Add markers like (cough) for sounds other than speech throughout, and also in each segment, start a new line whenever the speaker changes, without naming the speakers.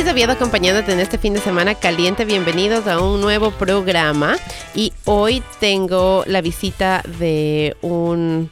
Liz Oviedo acompañándote en este fin de semana caliente. Bienvenidos a un nuevo programa. Y hoy tengo la visita de un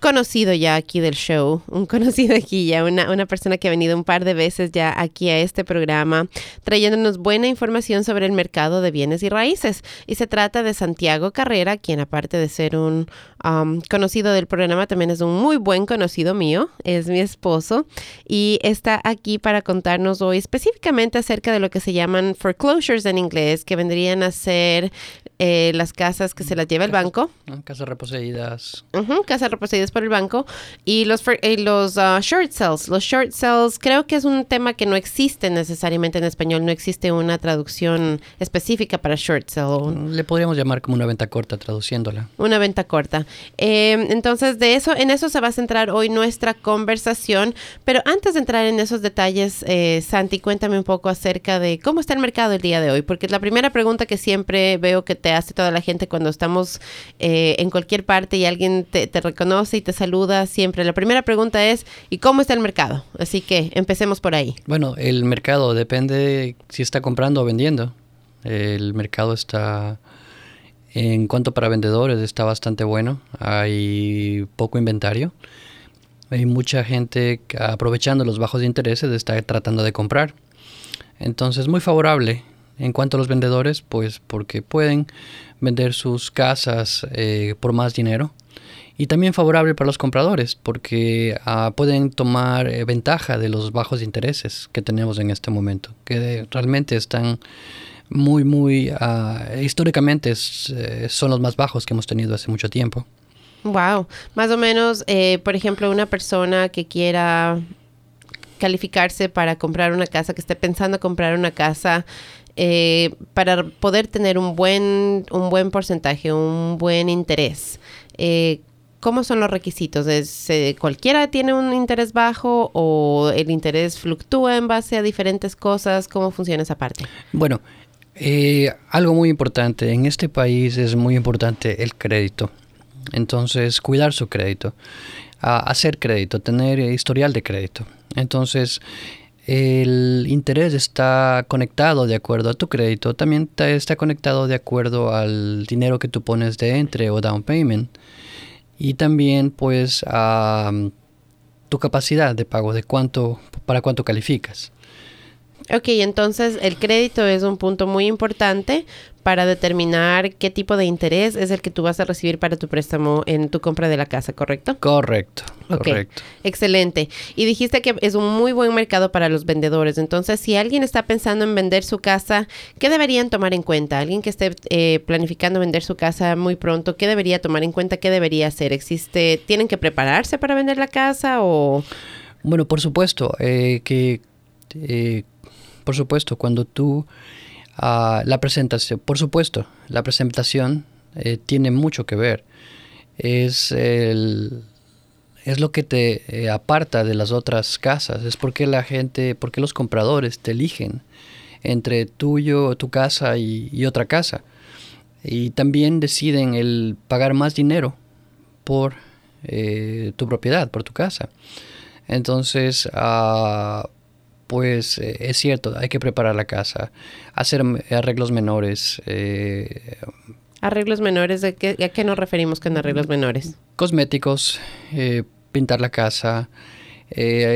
conocido ya aquí del show, un conocido aquí ya, una, una, persona que ha venido un par de veces ya aquí a este programa, trayéndonos buena información sobre el mercado de bienes y raíces. Y se trata de Santiago Carrera, quien aparte de ser un um, conocido del programa, también es un muy buen conocido mío, es mi esposo, y está aquí para contarnos hoy específicamente acerca de lo que se llaman foreclosures en inglés, que vendrían a ser eh, las casas que se las lleva el banco.
Casas reposeídas.
casas reposeídas por el banco. Y los, eh, los uh, short sales. Los short sales creo que es un tema que no existe necesariamente en español. No existe una traducción específica para short sale.
Le podríamos llamar como una venta corta traduciéndola.
Una venta corta. Em, entonces, de eso, en eso se va a centrar hoy nuestra conversación. Pero antes de entrar en esos detalles, eh, Santi, cuéntame un poco acerca de cómo está el mercado el día de hoy. Porque es la primera pregunta que siempre veo que te hace toda la gente cuando estamos eh, en cualquier parte y alguien te, reconoce y te saluda siempre. La primera pregunta es, ¿y cómo está el mercado? Así que empecemos por ahí.
Bueno, el mercado depende si está comprando o vendiendo. El mercado está, en cuanto para vendedores, está bastante bueno. Hay poco inventario. Hay mucha gente aprovechando los bajos intereses está tratando de comprar. Entonces, muy favorable. En cuanto a los vendedores, pues porque pueden vender sus casas eh, por más dinero. Y también favorable para los compradores, porque ah, pueden tomar eh, ventaja de los bajos intereses que tenemos en este momento, que realmente están muy, muy, ah, históricamente eh, son los más bajos que hemos tenido hace mucho tiempo.
Wow, más o menos, por ejemplo, una persona que quiera calificarse para comprar una casa, que esté pensando comprar una casa, eh, para poder tener un buen, un buen porcentaje, un buen interés. Eh, ¿Cómo son los requisitos? ¿Es, eh, ¿Cualquiera tiene un interés bajo o el interés fluctúa en base a diferentes cosas? ¿Cómo funciona esa parte?
Bueno, algo muy importante. En este país es muy importante el crédito. Entonces, cuidar su crédito, hacer crédito, tener historial de crédito. Entonces, el interés está conectado de acuerdo a tu crédito, también está conectado de acuerdo al dinero que tú pones de entre o down payment y también pues a tu capacidad de pago, de cuánto, para cuánto calificas.
Ok, entonces el crédito es un punto muy importante para determinar qué tipo de interés es el que tú vas a recibir para tu préstamo en tu compra de la casa, ¿correcto?
Correcto, correcto.
Excelente. Y dijiste que es un muy buen mercado para los vendedores. Entonces, si alguien está pensando en vender su casa, ¿qué deberían tomar en cuenta? Alguien que esté eh, planificando vender su casa muy pronto, ¿qué debería tomar en cuenta? ¿Qué debería hacer? ¿Existe, tienen que prepararse para vender la casa o...?
Bueno, por supuesto, eh, que... Eh, por supuesto, cuando tú la presentación, por supuesto, la presentación eh, tiene mucho que ver. Es, el, es lo que te eh, aparta de las otras casas. Es porque la gente, porque los compradores te eligen entre tuyo, tu casa y, otra casa. Y también deciden el pagar más dinero por eh, tu propiedad, por tu casa. Entonces, uh, pues eh, es cierto, hay que preparar la casa, hacer arreglos menores. Eh,
¿Arreglos menores? ¿A qué nos referimos con arreglos menores?
Cosméticos, eh, pintar la casa.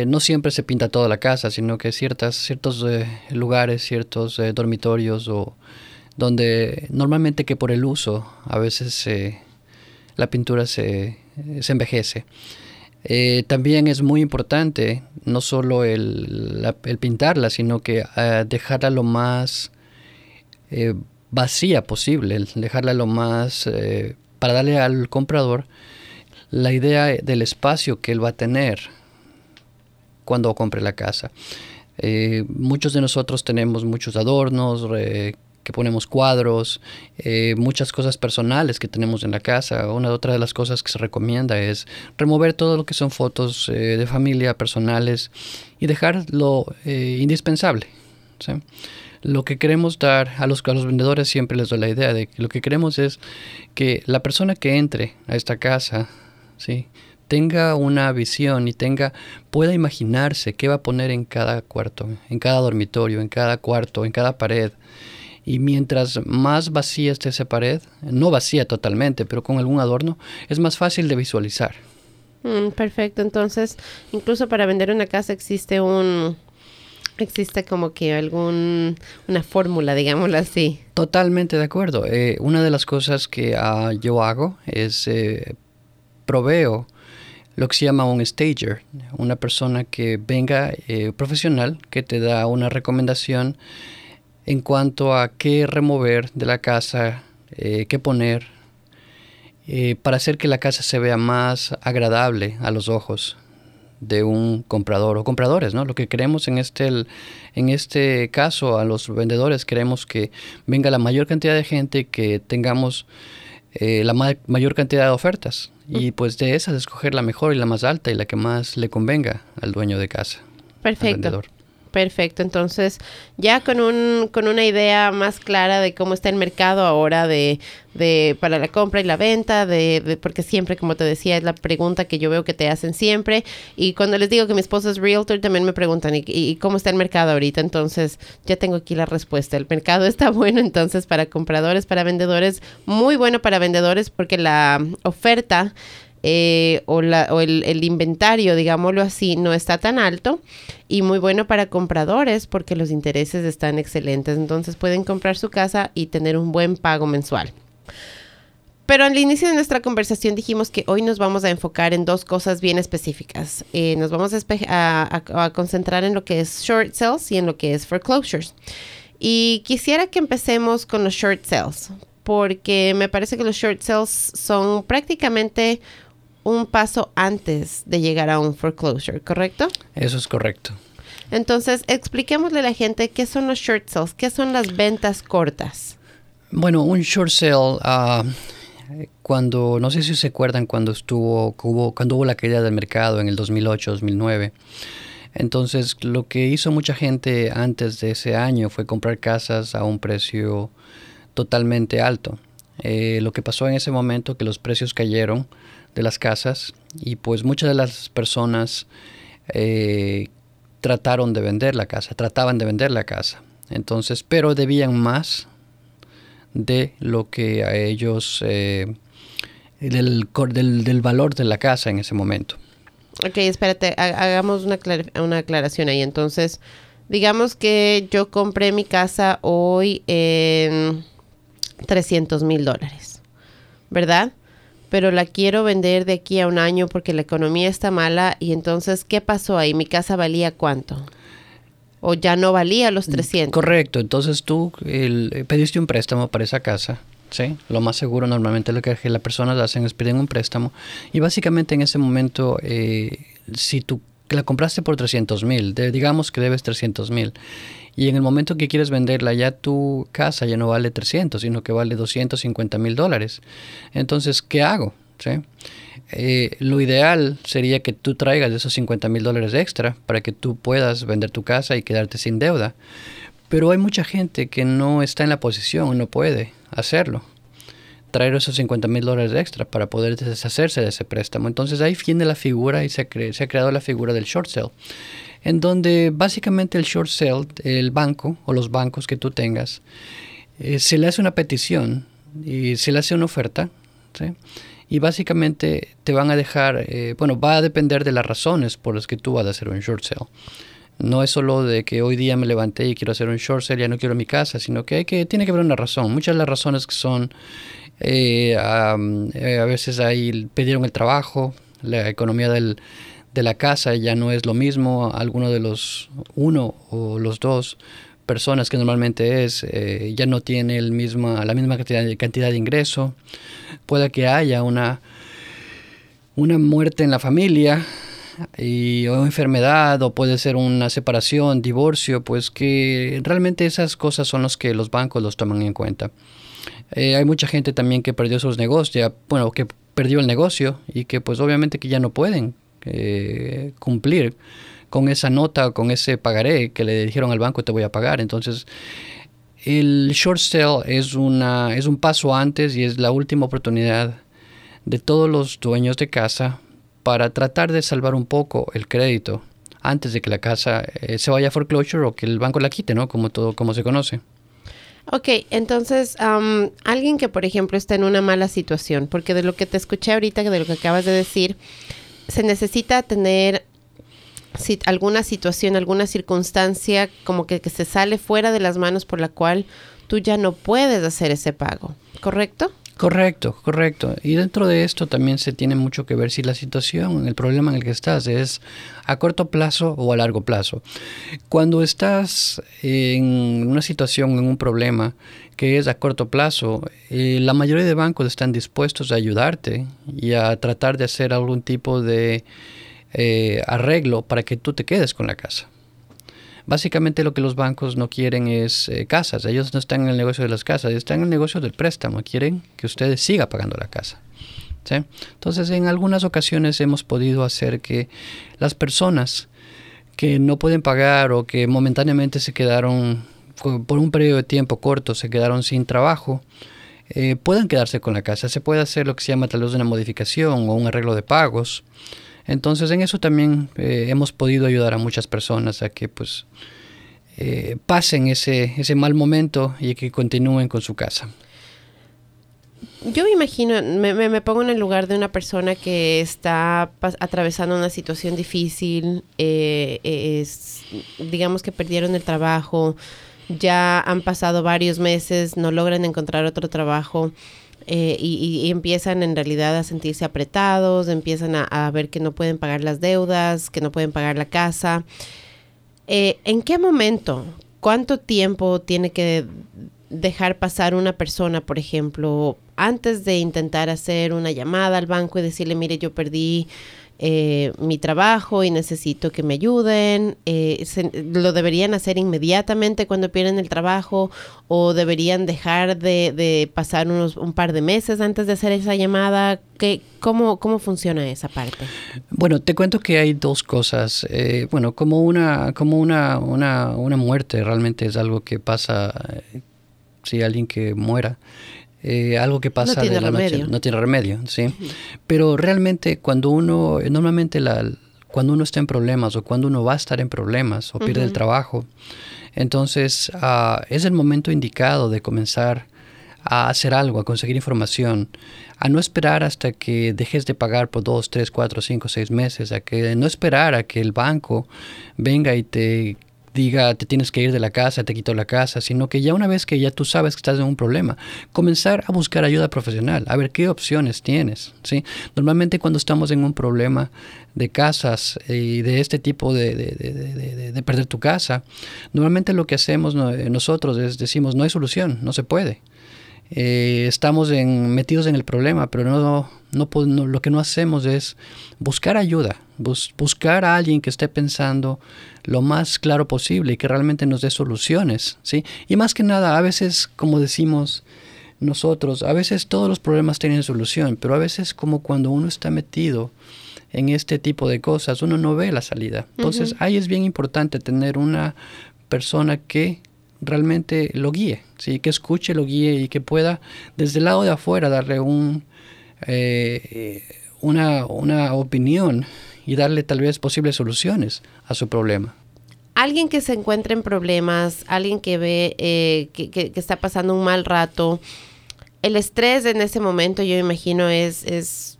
no siempre se pinta toda la casa, sino que ciertas, ciertos lugares, ciertos dormitorios o donde normalmente que por el uso a veces la pintura se, se envejece. Eh, también es muy importante no solo el, pintarla, sino que eh, dejarla lo más eh, vacía posible, dejarla lo más para darle al comprador la idea del espacio que él va a tener cuando compre la casa. muchos de nosotros tenemos muchos adornos, que ponemos cuadros, eh, muchas cosas personales que tenemos en la casa. Una otra de las cosas que se recomienda es remover todo lo que son fotos eh, de familia, personales y dejar lo eh, indispensable. Lo que queremos dar a los, a los vendedores siempre les doy la idea de que lo que queremos es que la persona que entre a esta casa, ¿sí? tenga una visión y tenga pueda imaginarse qué va a poner en cada cuarto, en cada dormitorio, en cada cuarto, en cada pared. Y mientras más vacía esté esa pared, no vacía totalmente, pero con algún adorno, es más fácil de visualizar.
Mm, perfecto, entonces incluso para vender una casa existe un, existe como que algún una fórmula, digámoslo así.
Totalmente de acuerdo. Eh, una de las cosas que ah, yo hago es eh, proveo lo que se llama un stager, una persona que venga eh, profesional que te da una recomendación en cuanto a qué remover de la casa, qué poner, para hacer que la casa se vea más agradable a los ojos de un comprador o compradores, ¿no? Lo que queremos en este, en este caso a los vendedores queremos que venga la mayor cantidad de gente, que tengamos eh, la mayor cantidad de ofertas y pues de esas escoger la mejor y la más alta y la que más le convenga al dueño de casa.
Perfecto. Perfecto, entonces ya con, un, con una idea más clara de cómo está el mercado ahora de, de para la compra y la venta, de, porque siempre, como te decía, es la pregunta que yo veo que te hacen siempre. Y cuando les digo que mi esposa es realtor, también me preguntan, ¿y, y cómo está el mercado ahorita? Entonces ya tengo aquí la respuesta. El mercado (laughs) está bueno entonces para compradores, para vendedores, muy bueno para vendedores porque la oferta eh, o, el, inventario, digámoslo así, no está tan alto y muy bueno para compradores porque los intereses están excelentes. Entonces pueden comprar su casa y tener un buen pago mensual. Pero al inicio de nuestra conversación dijimos que hoy nos vamos a enfocar en dos cosas bien específicas. Eh, nos vamos a, a, concentrar en lo que es short sales y en lo que es foreclosures. Y quisiera que empecemos con los short sales, porque me parece que los short sales son prácticamente un paso antes de llegar a un foreclosure, ¿correcto?
Eso es correcto.
Entonces, expliquémosle a la gente qué son los short sales, qué son las ventas cortas.
Bueno, un short sale, ah, cuando, no sé si se acuerdan cuando estuvo, cuando hubo la caída del mercado en el 2008-2009. Entonces, lo que hizo mucha gente antes de ese año fue comprar casas a un precio totalmente alto. Eh, lo que pasó en ese momento que los precios cayeron de las casas y pues muchas de las personas eh, trataron de vender la casa, trataban de vender la casa. Entonces, pero debían más de lo que a ellos, eh, del, del, valor de la casa en ese momento.
Ok, espérate, hagamos una, una aclaración ahí. Entonces, digamos que yo compré mi casa hoy en 300 mil dólares, ¿verdad? Pero la quiero vender de aquí a un año porque la economía está mala y entonces, ¿qué pasó ahí? ¿Mi casa valía cuánto? ¿O ya no valía los 300?
Mm, correcto, entonces tú el, pediste un préstamo para esa casa. Sí, lo más seguro normalmente lo que las personas hacen es piden un préstamo y básicamente en ese momento eh, si tú la compraste por 300 mil, digamos que debes 300 mil y en el momento que quieres venderla ya tu casa ya no vale 300, sino que vale 250 mil dólares. Entonces, ¿qué hago? Eh, lo ideal sería que tú traigas esos 50 mil dólares extra para que tú puedas vender tu casa y quedarte sin deuda. Pero hay mucha gente que no está en la posición, no puede hacerlo. Traer esos 50 mil dólares extra para poder deshacerse de ese préstamo. Entonces ahí viene la figura y se ha creado la figura del short sale en donde básicamente el short sale, el banco o los bancos que tú tengas, eh, se le hace una petición y se le hace una oferta, y básicamente te van a dejar, eh, bueno, va a depender de las razones por las que tú vas a hacer un short sale. No es solo de que hoy día me levanté y quiero hacer un short sale, ya no quiero mi casa, sino que, hay que tiene que haber una razón. Muchas de las razones que son, eh, a veces ahí pidieron el trabajo, la economía del, de la casa ya no es lo mismo, alguno de los uno o los dos personas que normalmente es eh, ya no tiene el misma, la misma cantidad de, cantidad de ingreso, puede que haya una, una muerte en la familia y, o enfermedad o puede ser una separación, divorcio, pues que realmente esas cosas son las que los bancos los toman en cuenta. Eh, hay mucha gente también que perdió sus negocios, bueno, que perdió el negocio y que pues obviamente que ya no pueden eh, cumplir con esa nota con ese pagaré que le dijeron al banco te voy a pagar. Entonces, el short sale es, una, es un paso antes y es la última oportunidad de todos los dueños de casa para tratar de salvar un poco el crédito antes de que la casa eh, se vaya a foreclosure o que el banco la quite, ¿no? Como todo, como se conoce.
Ok, entonces, alguien que, por ejemplo, está en una mala situación, porque de lo que te escuché ahorita, de lo que acabas de decir, se necesita tener si, alguna situación, alguna circunstancia como que, que se sale fuera de las manos por la cual tú ya no puedes hacer ese pago, ¿correcto?
Correcto, correcto. Y dentro de esto también se tiene mucho que ver si la situación, el problema en el que estás es a corto plazo o a largo plazo. Cuando estás en una situación, en un problema que es a corto plazo, eh, la mayoría de bancos están dispuestos a ayudarte y a tratar de hacer algún tipo de eh, arreglo para que tú te quedes con la casa. Básicamente lo que los bancos no quieren es eh, casas. Ellos no están en el negocio de las casas, están en el negocio del préstamo. Quieren que ustedes siga pagando la casa. Entonces, en algunas ocasiones hemos podido hacer que las personas que no pueden pagar o que momentáneamente se quedaron por un periodo de tiempo corto, se quedaron sin trabajo, eh, puedan quedarse con la casa. Se puede hacer lo que se llama tal vez una modificación o un arreglo de pagos. Entonces en eso también eh, hemos podido ayudar a muchas personas a que pues eh, pasen ese, ese mal momento y que continúen con su casa.
Yo me imagino, me, me, pongo en el lugar de una persona que está atravesando una situación difícil, eh, es, digamos que perdieron el trabajo, ya han pasado varios meses, no logran encontrar otro trabajo eh, y, empiezan en realidad a sentirse apretados, empiezan a, ver que no pueden pagar las deudas, que no pueden pagar la casa. Eh, ¿En qué momento, cuánto tiempo tiene que dejar pasar una persona, por ejemplo, antes de intentar hacer una llamada al banco y decirle, mire, yo perdí eh, mi trabajo y necesito que me ayuden. Eh, ¿Lo deberían hacer inmediatamente cuando pierden el trabajo o deberían dejar de, pasar unos, un par de meses antes de hacer esa llamada? ¿Qué, cómo, ¿Cómo funciona esa parte?
Bueno, te cuento que hay dos cosas. Eh, bueno, como, una, como una, una, una muerte realmente es algo que pasa si alguien que muera. Eh, algo que pasa
no tiene
de la
remedio.
noche, no tiene remedio, sí. Pero realmente cuando uno, normalmente la, cuando uno está en problemas o cuando uno va a estar en problemas o pierde el trabajo, entonces uh, es el momento indicado de comenzar a hacer algo, a conseguir información, a no esperar hasta que dejes de pagar por dos, tres, cuatro, cinco, seis meses, a que no esperar a que el banco venga y te diga te tienes que ir de la casa, te quito la casa, sino que ya una vez que ya tú sabes que estás en un problema, comenzar a buscar ayuda profesional, a ver qué opciones tienes. ¿sí? Normalmente cuando estamos en un problema de casas y de este tipo de, de, perder tu casa, normalmente lo que hacemos nosotros es decimos no hay solución, no se puede. Eh, estamos en, metidos en el problema, pero no, no, lo que no hacemos es buscar ayuda, buscar a alguien que esté pensando lo más claro posible y que realmente nos dé soluciones, ¿sí? Y más que nada, a veces, como decimos nosotros, a veces todos los problemas tienen solución, pero a veces como cuando uno está metido en este tipo de cosas, uno no ve la salida. Entonces, ahí es bien importante tener una persona que realmente lo guíe, ¿sí? que escuche, lo guíe y que pueda desde el lado de afuera darle un, eh, una, una opinión y darle tal vez posibles soluciones a su problema
alguien que se encuentra en problemas, alguien que ve eh, que, que, está pasando un mal rato, el estrés en ese momento yo imagino es, es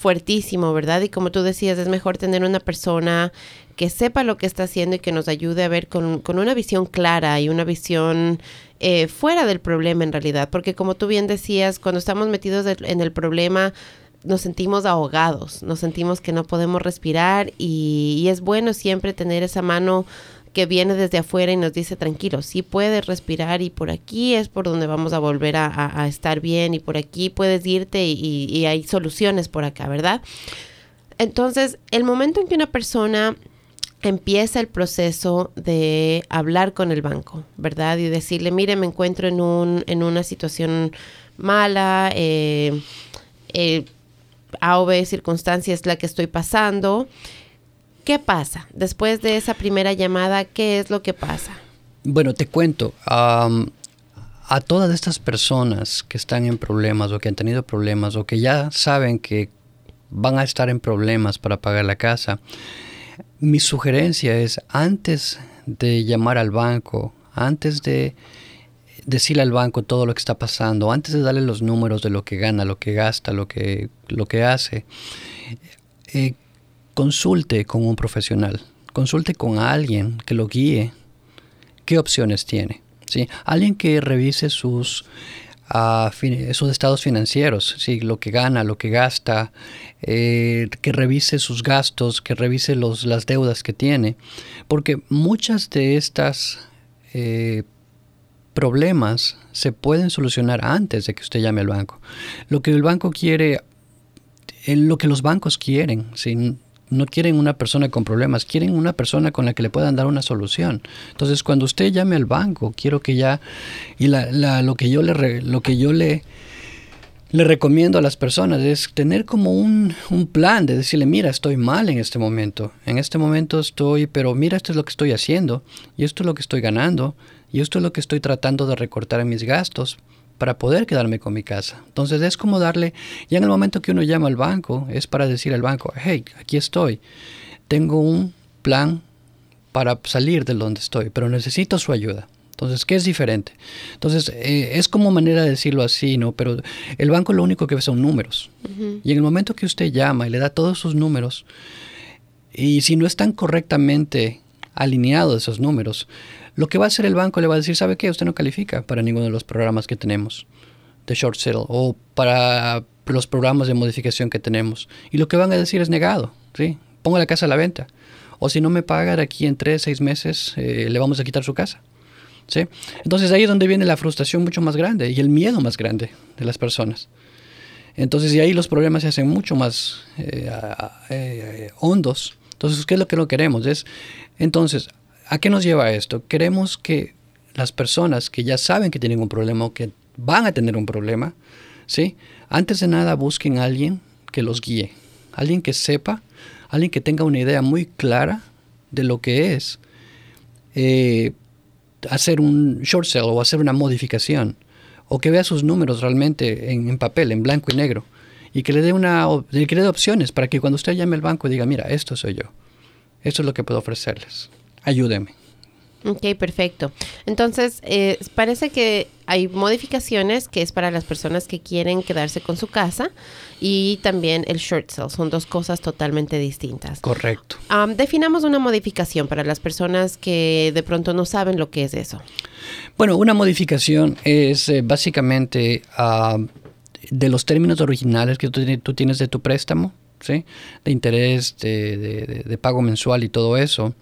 fuertísimo, ¿verdad? Y como tú decías, es mejor tener una persona que sepa lo que está haciendo y que nos ayude a ver con, una visión clara y una visión eh, fuera del problema en realidad. Porque como tú bien decías, cuando estamos metidos en el problema, nos sentimos ahogados, nos sentimos que no podemos respirar y, es bueno siempre tener esa mano que viene desde afuera y nos dice tranquilo, sí puedes respirar y por aquí es por donde vamos a volver a, estar bien y por aquí puedes irte y, y hay soluciones por acá, ¿verdad? Entonces, el momento en que una persona empieza el proceso de hablar con el banco, ¿verdad? Y decirle, mire, me encuentro en, un, en una situación mala, eh, eh, A o B circunstancia la que estoy pasando. ¿Qué pasa? Después de esa primera llamada, ¿qué es lo que pasa?
Bueno, te cuento. a todas estas personas que están en problemas o que han tenido problemas o que ya saben que van a estar en problemas para pagar la casa. Mi sugerencia es antes de llamar al banco, antes de decirle al banco todo lo que está pasando, antes de darle los números de lo que gana, lo que gasta, lo que, lo que hace, eh, consulte con un profesional, consulte con alguien que lo guíe, qué opciones tiene. ¿sí? Alguien que revise sus, uh, sus estados financieros, ¿sí? lo que gana, lo que gasta, eh, que revise sus gastos, que revise los, las deudas que tiene, porque muchas de estas eh, problemas se pueden solucionar antes de que usted llame al banco. Lo que el banco quiere, lo que los bancos quieren, no quieren una persona con problemas, quieren una persona con la que le puedan dar una solución. Entonces, cuando usted llame al banco, quiero que ya y la, lo que yo le lo que yo le le recomiendo a las personas es tener como un, un, plan de decirle, mira, estoy mal en este momento, en este momento estoy, pero mira, esto es lo que estoy haciendo, y esto es lo que estoy ganando, y esto es lo que estoy tratando de recortar en mis gastos para poder quedarme con mi casa. Entonces es como darle, ya en el momento que uno llama al banco, es para decir al banco, hey, aquí estoy, tengo un plan para salir de donde estoy, pero necesito su ayuda. Entonces, ¿qué es diferente? Entonces, eh, es como manera de decirlo así, ¿no? Pero el banco lo único que ve son números. Y en el momento que usted llama y le da todos sus números, y si no están correctamente alineados esos números, lo que va a hacer el banco le va a decir, ¿sabe qué? Usted no califica para ninguno de los programas que tenemos de short sale o para los programas de modificación que tenemos. Y lo que van a decir es negado, ¿sí? Ponga la casa a la venta. O si no me paga de aquí en tres, seis meses, eh, le vamos a quitar su casa. ¿sí? Entonces ahí es donde viene la frustración mucho más grande y el miedo más grande de las personas. Entonces, y ahí los problemas se hacen mucho más eh, eh, hondos. Entonces, ¿qué es lo que no queremos? Es, entonces, ¿A qué nos lleva esto? Queremos que las personas que ya saben que tienen un problema o que van a tener un problema, ¿sí? Antes de nada busquen a alguien que los guíe, alguien que sepa, alguien que tenga una idea muy clara de lo que es eh, hacer un short sale o hacer una modificación, o que vea sus números realmente en, papel, en blanco y negro, y que le dé una que le dé opciones para que cuando usted llame al banco diga, mira, esto soy yo, esto es lo que puedo ofrecerles ayúdeme.
Ok, perfecto. Entonces, eh, parece que hay modificaciones que es para las personas que quieren quedarse con su casa y también el short sale. Son dos cosas totalmente distintas.
Correcto.
definamos una modificación para las personas que de pronto no saben lo que es eso.
Bueno, una modificación es eh, básicamente de los términos originales que tú tienes de tu préstamo de interés, de, pago mensual y todo eso.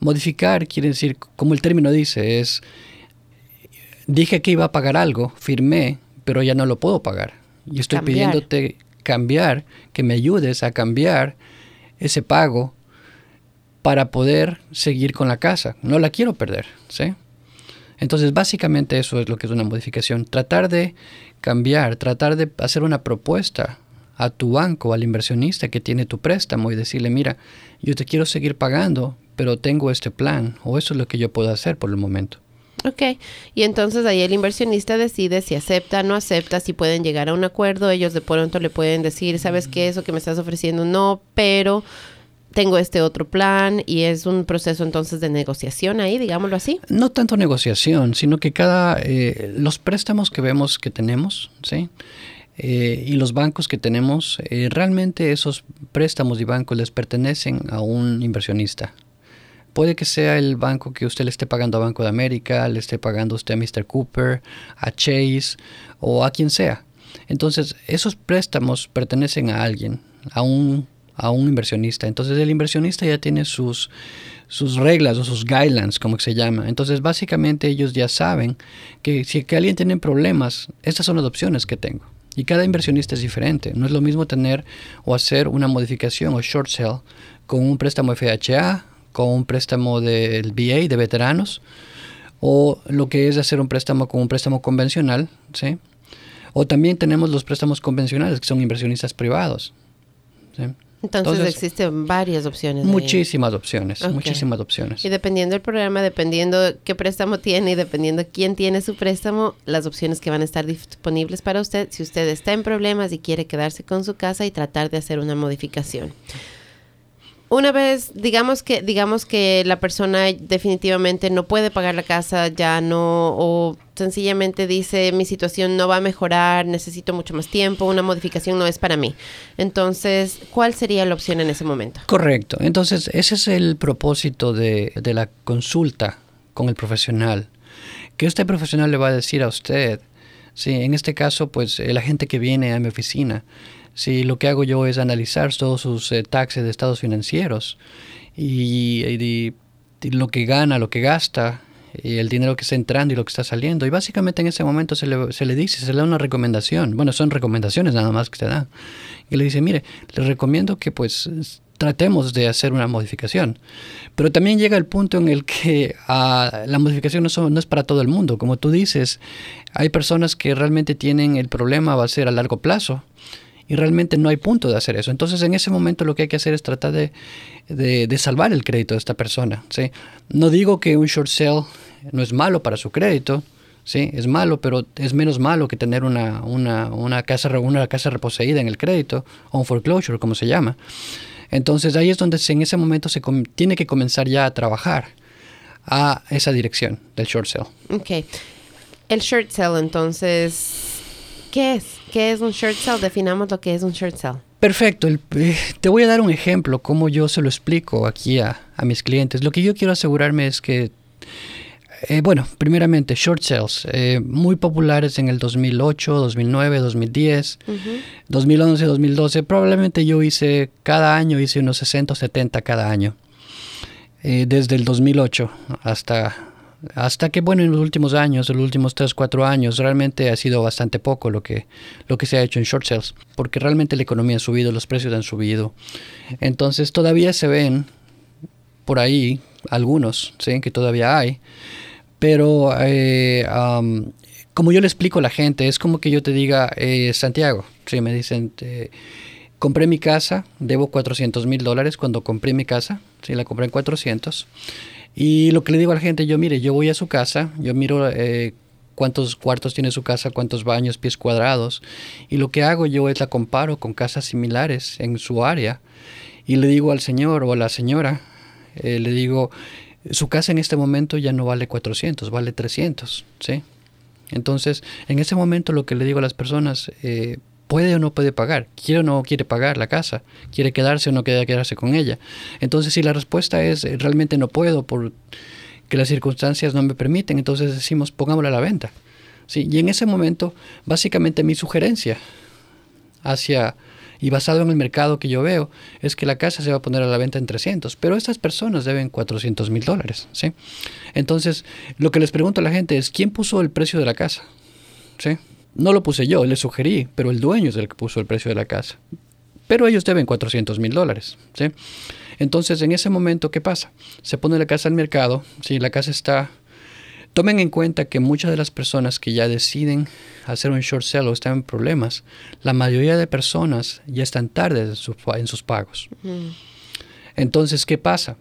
Modificar quiere decir, como el término dice, es, dije que iba a pagar algo, firmé, pero ya no lo puedo pagar. Y estoy pidiéndote cambiar, que me ayudes a cambiar ese pago para poder seguir con la casa. No la quiero perder, ¿sí? Entonces, básicamente eso es lo que es una modificación. Tratar de cambiar, tratar de hacer una propuesta a tu banco, al inversionista que tiene tu préstamo y decirle, mira, yo te quiero seguir pagando, pero tengo este plan o eso es lo que yo puedo hacer por el momento.
Ok, y entonces ahí el inversionista decide si acepta, no acepta, si pueden llegar a un acuerdo, ellos de pronto le pueden decir, sabes qué, eso que me estás ofreciendo no, pero tengo este otro plan y es un proceso entonces de negociación ahí, digámoslo así.
No tanto negociación, sino que cada, eh, los préstamos que vemos que tenemos, ¿sí? Eh, y los bancos que tenemos, eh, realmente esos préstamos y bancos les pertenecen a un inversionista. Puede que sea el banco que usted le esté pagando a Banco de América, le esté pagando usted a Mr. Cooper, a Chase o a quien sea. Entonces, esos préstamos pertenecen a alguien, a un, a un inversionista. Entonces, el inversionista ya tiene sus, sus reglas o sus guidelines, como se llama. Entonces, básicamente ellos ya saben que si que alguien tiene problemas, estas son las opciones que tengo. Y cada inversionista es diferente. No es lo mismo tener o hacer una modificación o short sale con un préstamo FHA, con un préstamo del BA de veteranos, o lo que es hacer un préstamo con un préstamo convencional, ¿sí? O también tenemos los préstamos convencionales, que son inversionistas privados.
Entonces, existen varias opciones.
Muchísimas opciones, muchísimas opciones.
Y dependiendo del programa, dependiendo qué préstamo tiene y dependiendo quién tiene su préstamo, las opciones que van a estar disponibles para usted si usted está en problemas y quiere quedarse con su casa y tratar de hacer una modificación una vez, digamos que, digamos que la persona definitivamente no puede pagar la casa, ya no, o sencillamente dice mi situación no va a mejorar, necesito mucho más tiempo, una modificación no es para mí. Entonces, ¿cuál sería la opción en ese momento?
Correcto. Entonces, ese es el propósito de, de la consulta con el profesional. Que este profesional le va a decir a usted, sí, en este caso, pues la gente que viene a mi oficina, si lo que hago yo es analizar todos sus eh, taxes de estados financieros y, lo que gana, lo que gasta, y el dinero que está entrando y lo que está saliendo. Y básicamente en ese momento se le, se le dice, se le da una recomendación. Bueno, son recomendaciones nada más que se dan. Y le dice, mire, le recomiendo que pues tratemos de hacer una modificación. Pero también llega el punto en el que ah, la modificación no, no, es para todo el mundo. Como tú dices, hay personas que realmente tienen el problema va a ser a largo plazo y realmente no hay punto de hacer eso. Entonces en ese momento lo que hay que hacer es tratar de, de, salvar el crédito de esta persona. ¿sí? No digo que un short sale no es malo para su crédito, ¿sí? es malo, pero es menos malo que tener una, una, una, casa, una casa reposeída en el crédito o un foreclosure, como se llama. Entonces ahí es donde en ese momento se tiene que comenzar ya a trabajar a esa dirección del short sale.
Ok. El short sale entonces ¿Qué es? ¿Qué es un short sale? Definamos lo que es un short sale.
Perfecto. Eh, te voy a dar un ejemplo, como yo se lo explico aquí a, mis clientes. Lo que yo quiero asegurarme es que, eh, bueno, primeramente, short sales, eh, muy populares en el 2008, 2009, 2010, 2011, 2012. Probablemente yo hice, cada año hice unos 60 o 70 cada año. desde el 2008 hasta hasta que, bueno, en los últimos años, en los últimos 3, 4 años, realmente ha sido bastante poco lo que, lo que se ha hecho en short sales, porque realmente la economía ha subido, los precios han subido. Entonces todavía se ven por ahí algunos, ¿sí? que todavía hay, pero eh, como yo le explico a la gente, es como que yo te diga, eh, Santiago, ¿sí? me dicen, compré mi casa, debo 400 mil dólares cuando compré mi casa, ¿sí? la compré en 400 y lo que le digo a la gente, yo mire, yo voy a su casa, yo miro eh, cuántos cuartos tiene su casa, cuántos baños, pies cuadrados, y lo que hago yo es la comparo con casas similares en su área, y le digo al señor o a la señora, eh, le digo, su casa en este momento ya no vale 400, vale 300, ¿sí? Entonces, en ese momento lo que le digo a las personas, eh, puede o no puede pagar, quiere o no quiere pagar la casa, quiere quedarse o no quiere quedarse con ella. Entonces, si la respuesta es eh, realmente no puedo porque las circunstancias no me permiten, entonces decimos pongámosla a la venta. Sí, y en ese momento, básicamente mi sugerencia hacia y basado en el mercado que yo veo, es que la casa se va a poner a la venta en 300, pero estas personas deben 400 mil dólares. ¿sí? Entonces, lo que les pregunto a la gente es, ¿quién puso el precio de la casa? ¿Sí? No lo puse yo, le sugerí, pero el dueño es el que puso el precio de la casa. Pero ellos deben 400 mil dólares. ¿sí? Entonces, en ese momento, ¿qué pasa? Se pone la casa al mercado, si la casa está... Tomen en cuenta que muchas de las personas que ya deciden hacer un short sale o están en problemas, la mayoría de personas ya están tarde en, sus pagos. Entonces, ¿qué pasa?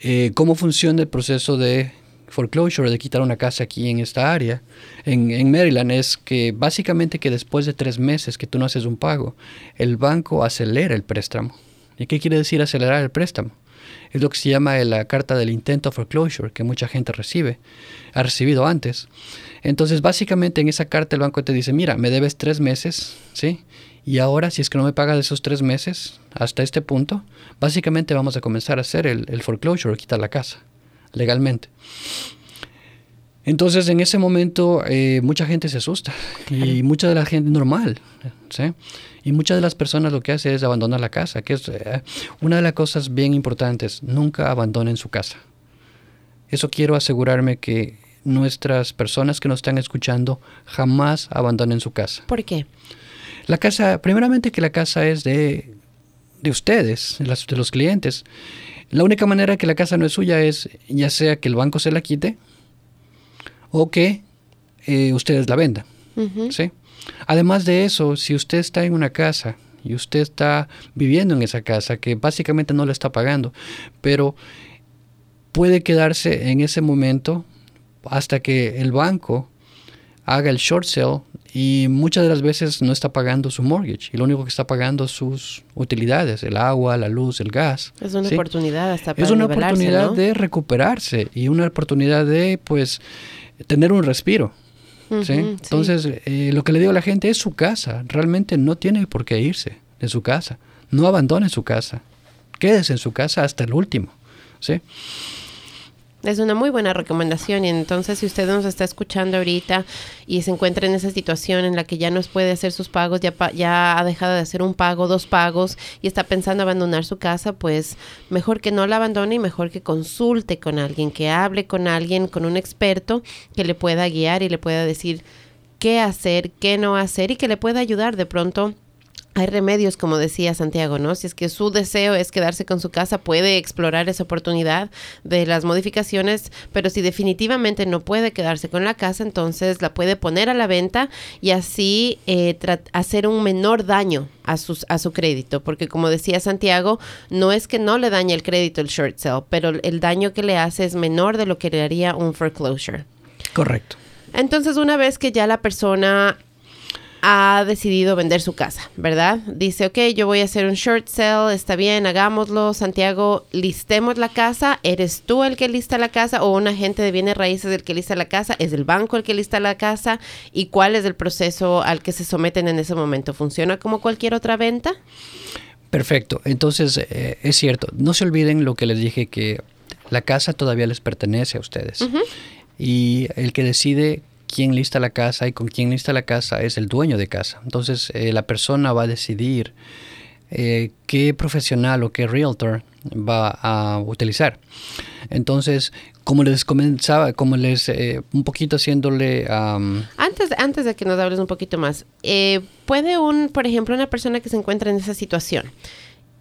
Eh, ¿Cómo funciona el proceso de foreclosure, de quitar una casa aquí en esta área, en, Maryland, es que básicamente que después de tres meses que tú no haces un pago, el banco acelera el préstamo. ¿Y qué quiere decir acelerar el préstamo? Es lo que se llama la carta del intento foreclosure, que mucha gente recibe, ha recibido antes. Entonces, básicamente en esa carta el banco te dice, mira, me debes tres meses, ¿sí? Y ahora, si es que no me pagas esos tres meses, hasta este punto, básicamente vamos a comenzar a hacer el, el foreclosure, quitar la casa legalmente. Entonces en ese momento eh, mucha gente se asusta y mucha de la gente normal, ¿sí? Y muchas de las personas lo que hace es abandonar la casa, que es eh, una de las cosas bien importantes, nunca abandonen su casa. Eso quiero asegurarme que nuestras personas que nos están escuchando jamás abandonen su casa.
¿Por qué?
La casa, primeramente que la casa es de, de ustedes, de los clientes. La única manera que la casa no es suya es ya sea que el banco se la quite o que eh, ustedes la vendan. ¿sí? Además de eso, si usted está en una casa y usted está viviendo en esa casa que básicamente no le está pagando, pero puede quedarse en ese momento hasta que el banco haga el short sale y muchas de las veces no está pagando su mortgage y lo único que está pagando sus utilidades, el agua, la luz, el gas.
Es una oportunidad hasta para
Es una oportunidad de recuperarse y una oportunidad de pues tener un respiro. Entonces, eh, lo que le digo a la gente es su casa. Realmente no tiene por qué irse de su casa. No abandone su casa. Quédese en su casa hasta el último. ¿sí?
Es una muy buena recomendación y entonces si usted nos está escuchando ahorita y se encuentra en esa situación en la que ya no puede hacer sus pagos, ya, ya ha dejado de hacer un pago, dos pagos y está pensando abandonar su casa, pues mejor que no la abandone y mejor que consulte con alguien, que hable con alguien, con un experto que le pueda guiar y le pueda decir qué hacer, qué no hacer y que le pueda ayudar de pronto hay remedios, como decía Santiago, ¿no? Si es que su deseo es quedarse con su casa, puede explorar esa oportunidad de las modificaciones, pero si definitivamente no puede quedarse con la casa, entonces la puede poner a la venta y así eh, hacer un menor daño a, sus, a su crédito, porque como decía Santiago, no es que no le dañe el crédito el short sale, pero el daño que le hace es menor de lo que le haría un foreclosure.
Correcto.
Entonces, una vez que ya la persona ha decidido vender su casa, ¿verdad? Dice, ok, yo voy a hacer un short sale, está bien, hagámoslo. Santiago, listemos la casa. ¿Eres tú el que lista la casa o un agente de bienes raíces el que lista la casa? ¿Es el banco el que lista la casa? ¿Y cuál es el proceso al que se someten en ese momento? ¿Funciona como cualquier otra venta?
Perfecto. Entonces, eh, es cierto. No se olviden lo que les dije, que la casa todavía les pertenece a ustedes. Y el que decide quién lista la casa y con quién lista la casa es el dueño de casa. Entonces eh, la persona va a decidir eh, qué profesional o qué realtor va a utilizar. Entonces, como les comenzaba, como les eh, un poquito haciéndole...
antes, antes de que nos hables un poquito más, ¿puede un, por ejemplo, una persona que se encuentra en esa situación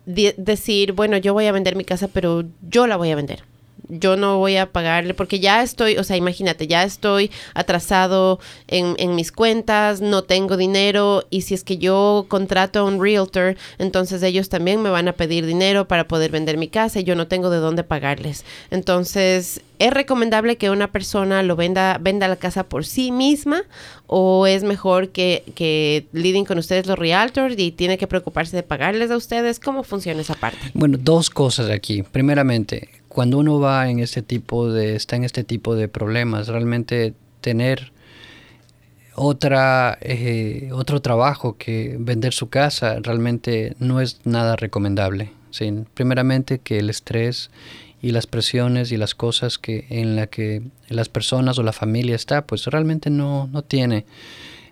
decir, bueno, yo voy a vender mi casa, pero yo la voy a vender? Yo no voy a pagarle porque ya estoy, o sea, imagínate, ya estoy atrasado en, en, mis cuentas, no tengo dinero y si es que yo contrato a un realtor, entonces ellos también me van a pedir dinero para poder vender mi casa y yo no tengo de dónde pagarles. Entonces, ¿es recomendable que una persona lo venda, venda la casa por sí misma o es mejor que, que leading con ustedes los realtors y tiene que preocuparse de pagarles a ustedes? ¿Cómo funciona esa parte?
Bueno, dos cosas aquí. Primeramente, cuando uno va en este tipo de, está en este tipo de problemas, realmente tener otra, eh, otro trabajo que vender su casa realmente no es nada recomendable. ¿sí? Primeramente que el estrés y las presiones y las cosas que en la que las personas o la familia está, pues realmente no, no tiene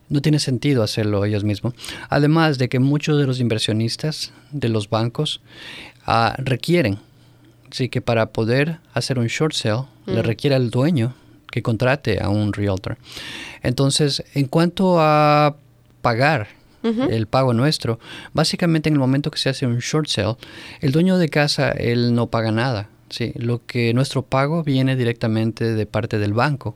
no tiene sentido hacerlo ellos mismos. Además de que muchos de los inversionistas de los bancos ah, requieren Sí, que para poder hacer un short sale le requiere al dueño que contrate a un realtor. Entonces, en cuanto a pagar el pago nuestro, básicamente en el momento que se hace un short sale, el dueño de casa, él no paga nada. Sí, lo que nuestro pago viene directamente de parte del banco,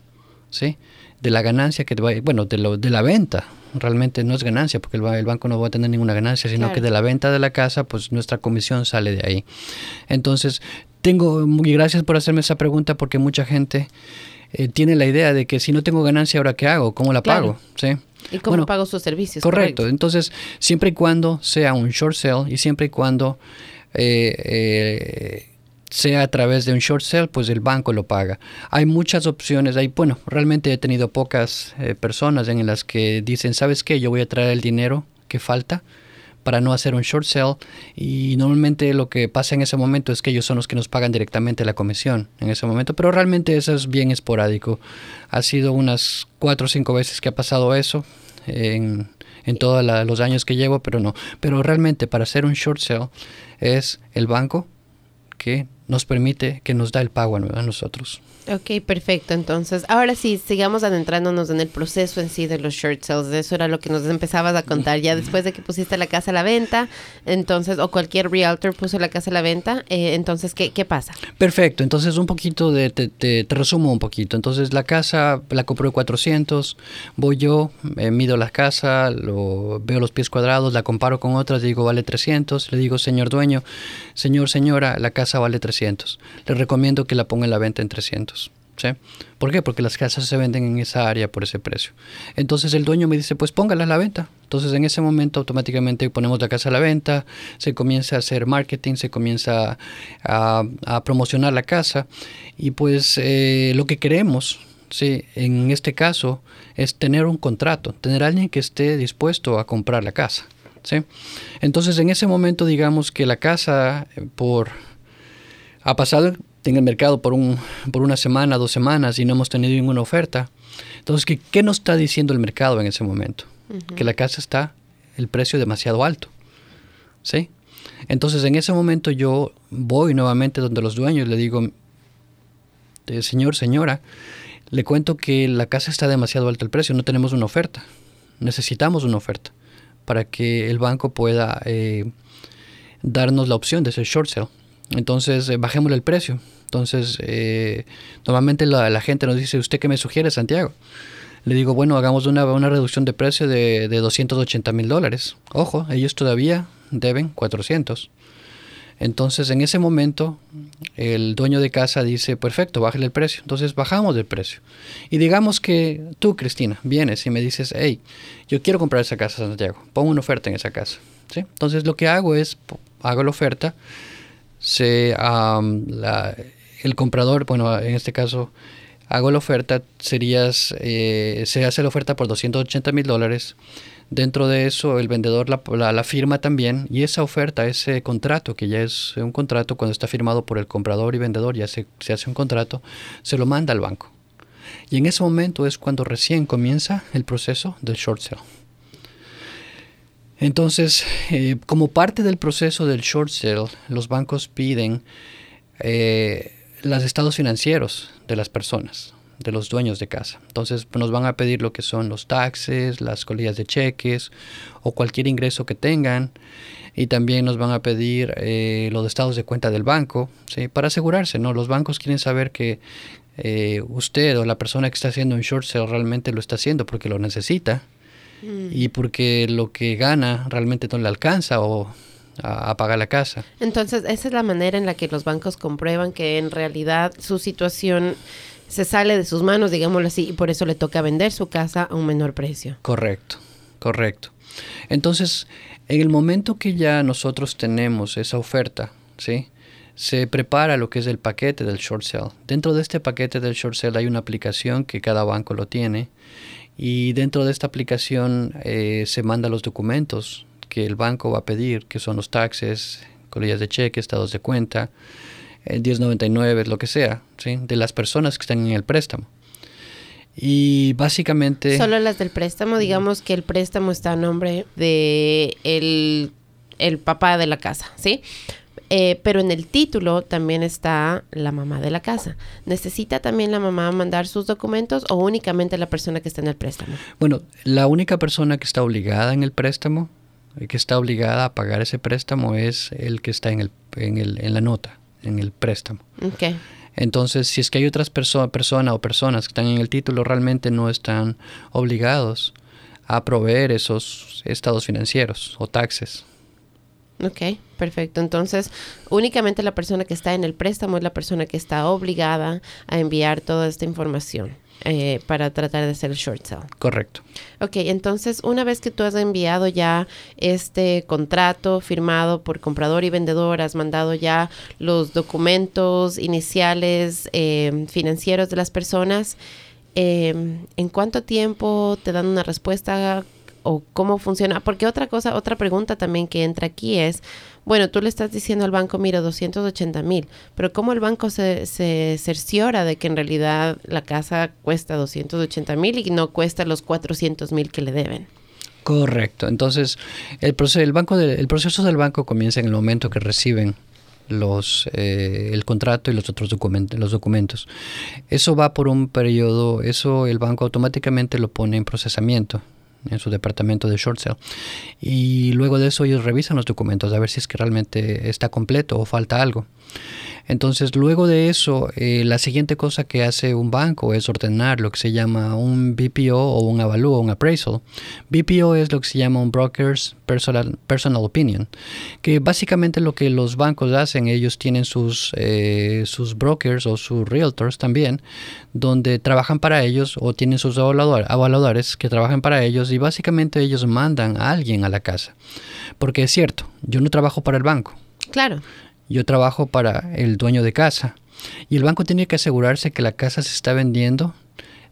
¿sí? De la ganancia que bueno, de, lo, de la venta, realmente no es ganancia porque el, banco no va a tener ninguna ganancia, sino que de la venta de la casa, pues nuestra comisión sale de ahí. Entonces, tengo, muy gracias por hacerme esa pregunta porque mucha gente eh, tiene la idea de que si no tengo ganancia, ¿ahora qué hago? ¿Cómo la pago? ¿Sí?
¿Y cómo pago sus servicios?
Correcto. Entonces, siempre y cuando sea un short sale y siempre y cuando eh, eh, sea a través de un short sale, pues el banco lo paga. Hay muchas opciones. Hay, bueno, realmente he tenido pocas eh, personas en las que dicen, ¿sabes qué? Yo voy a traer el dinero que falta para no hacer un short sale y normalmente lo que pasa en ese momento es que ellos son los que nos pagan directamente la comisión en ese momento, pero realmente eso es bien esporádico. Ha sido unas cuatro o cinco veces que ha pasado eso en, en todos los años que llevo, pero no. Pero realmente para hacer un short sale es el banco que nos permite, que nos da el pago a nosotros.
Ok, perfecto. Entonces, ahora sí, sigamos adentrándonos en el proceso en sí de los short sales. Eso era lo que nos empezabas a contar. Ya después de que pusiste la casa a la venta, entonces, o cualquier realtor puso la casa a la venta, eh, entonces, ¿qué, ¿qué, pasa?
Perfecto. Entonces, un poquito de, te, te, resumo un poquito. Entonces, la casa la compró de 400, voy yo, eh, mido la casa, lo, veo los pies cuadrados, la comparo con otras, digo, vale 300. Le digo, señor dueño, señor, señora, la casa vale 300. Le recomiendo que la ponga en la venta en 300. ¿Sí? ¿Por qué? Porque las casas se venden en esa área por ese precio. Entonces el dueño me dice, pues póngala a la venta. Entonces en ese momento automáticamente ponemos la casa a la venta, se comienza a hacer marketing, se comienza a, promocionar la casa y pues eh, lo que queremos, ¿sí? en este caso, es tener un contrato, tener alguien que esté dispuesto a comprar la casa. ¿sí? Entonces en ese momento digamos que la casa eh, por ha pasado en el mercado por, un, por una semana, dos semanas y no hemos tenido ninguna oferta. Entonces, ¿qué, qué nos está diciendo el mercado en ese momento? Que la casa está el precio demasiado alto. ¿Sí? Entonces, en ese momento yo voy nuevamente donde los dueños, le digo, eh, señor, señora, le cuento que la casa está demasiado alto el precio, no tenemos una oferta. Necesitamos una oferta para que el banco pueda eh, darnos la opción de ser short sale. Entonces, eh, bajémosle el precio. Entonces, eh, normalmente la, gente nos dice, ¿usted qué me sugiere, Santiago? Le digo, bueno, hagamos una, una reducción de precio de, de 280 mil dólares. Ojo, ellos todavía deben 400. Entonces, en ese momento, el dueño de casa dice, perfecto, bájale el precio. Entonces, bajamos el precio. Y digamos que tú, Cristina, vienes y me dices, hey, yo quiero comprar esa casa, Santiago. Pongo una oferta en esa casa. ¿Sí? Entonces, lo que hago es, hago la oferta se, el comprador, bueno, en este caso hago la oferta, serías, eh, se hace la oferta por 280 mil dólares. Dentro de eso, el vendedor la, la, firma también y esa oferta, ese contrato, que ya es un contrato, cuando está firmado por el comprador y vendedor, ya se, se hace un contrato, se lo manda al banco. Y en ese momento es cuando recién comienza el proceso del short sale. Entonces, eh, como parte del proceso del short sale, los bancos piden eh, los estados financieros de las personas, de los dueños de casa. Entonces, nos van a pedir lo que son los taxes, las colillas de cheques o cualquier ingreso que tengan. Y también nos van a pedir eh, los estados de cuenta del banco, ¿sí? para asegurarse, ¿no? Los bancos quieren saber que usted o la persona que está haciendo un short sale realmente lo está haciendo porque lo necesita Mm. y porque lo que gana realmente no le alcanza o a, pagar la casa.
Entonces, esa es la manera en la que los bancos comprueban que en realidad su situación se sale de sus manos, digámoslo así, y por eso le toca vender su casa a un menor precio.
Correcto, correcto. Entonces, en el momento que ya nosotros tenemos esa oferta, ¿sí? se prepara lo que es el paquete del short sale. Dentro de este paquete del short sale hay una aplicación que cada banco lo tiene y dentro de esta aplicación eh, se manda los documentos que el banco va a pedir, que son los taxes, colillas de cheque, estados de cuenta, el 1099, lo que sea, ¿sí? de las personas que están en el préstamo. Y básicamente...
Solo las del préstamo, digamos que el préstamo está a nombre de el, el papá de la casa, ¿sí? Eh, pero en el título también está la mamá de la casa. ¿Necesita también la mamá mandar sus documentos o únicamente la persona que está en el préstamo?
Bueno, la única persona que está obligada en el préstamo, eh, que está obligada a pagar ese préstamo es el que está en, el, en, el, en la nota, en el préstamo.
Okay.
Entonces, si es que hay otras personas o personas que están en el título, realmente no están obligados a proveer esos estados financieros o taxes.
Ok, perfecto. Entonces, únicamente la persona que está en el préstamo es la persona que está obligada a enviar toda esta información eh, para tratar de hacer el short sale.
Correcto.
Ok, entonces, una vez que tú has enviado ya este contrato firmado por comprador y vendedor, has mandado ya los documentos iniciales eh, financieros de las personas, eh, ¿en cuánto tiempo te dan una respuesta? O cómo funciona. Porque otra cosa, otra pregunta también que entra aquí es, bueno, tú le estás diciendo al banco, mira, 280 mil, pero ¿cómo el banco se, se cerciora de que en realidad la casa cuesta 280 mil y no cuesta los 400 mil que le deben?
Correcto. Entonces, el proceso, el, banco el proceso del banco comienza en el momento que reciben los, eh, el contrato y los otros documentos, los documentos. Eso va por un periodo, eso el banco automáticamente lo pone en procesamiento en su departamento de short sale. Y luego de eso ellos revisan los documentos a ver si es que realmente está completo o falta algo. Entonces, luego de eso, eh, la siguiente cosa que hace un banco es ordenar lo que se llama un BPO o un avalúo, un appraisal. BPO es lo que se llama un broker's personal, personal opinion, que básicamente lo que los bancos hacen, ellos tienen sus, eh, sus brokers o sus realtors también, donde trabajan para ellos o tienen sus avaladores que trabajan para ellos y básicamente ellos mandan a alguien a la casa. Porque es cierto, yo no trabajo para el banco.
Claro.
Yo trabajo para el dueño de casa. Y el banco tiene que asegurarse que la casa se está vendiendo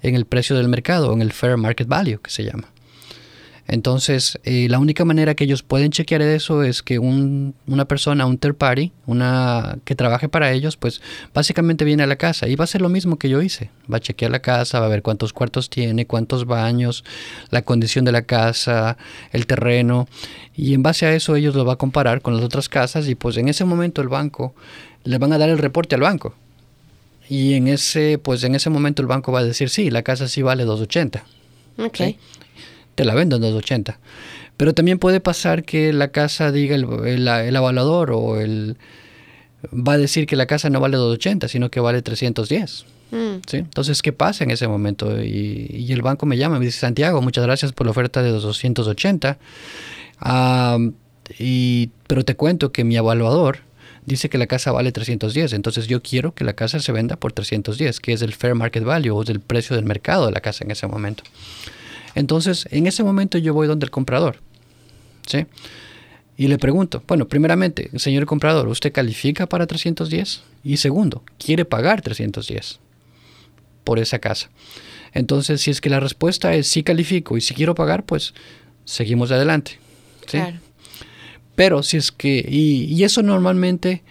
en el precio del mercado, en el fair market value que se llama. Entonces, eh, la única manera que ellos pueden chequear eso es que una persona, un third party, una que trabaje para ellos, pues básicamente viene a la casa y va a hacer lo mismo que yo hice. Va a chequear la casa, va a ver cuántos cuartos tiene, cuántos baños, la condición de la casa, el terreno y en base a eso ellos lo va a comparar con las otras casas y pues en ese momento el banco le van a dar el reporte al banco. Y en ese pues en ese momento el banco va a decir, "Sí, la casa sí vale 280."
Okay
te la vendo en 280. Pero también puede pasar que la casa diga el, el, avalador o el va a decir que la casa no vale 280, sino que vale 310. Mm. ¿sí? Entonces, ¿qué pasa en ese momento? Y, el banco me llama, me dice, Santiago, muchas gracias por la oferta de 280. y, pero te cuento que mi evaluador dice que la casa vale 310, entonces yo quiero que la casa se venda por 310, que es el fair market value o es el precio del mercado de la casa en ese momento. Entonces, en ese momento yo voy donde el comprador. ¿sí? Y le pregunto, bueno, primeramente, señor comprador, ¿usted califica para 310? Y segundo, ¿quiere pagar 310 por esa casa? Entonces, si es que la respuesta es sí califico y si quiero pagar, pues seguimos adelante. ¿sí? Claro. Pero si es que, y, eso normalmente,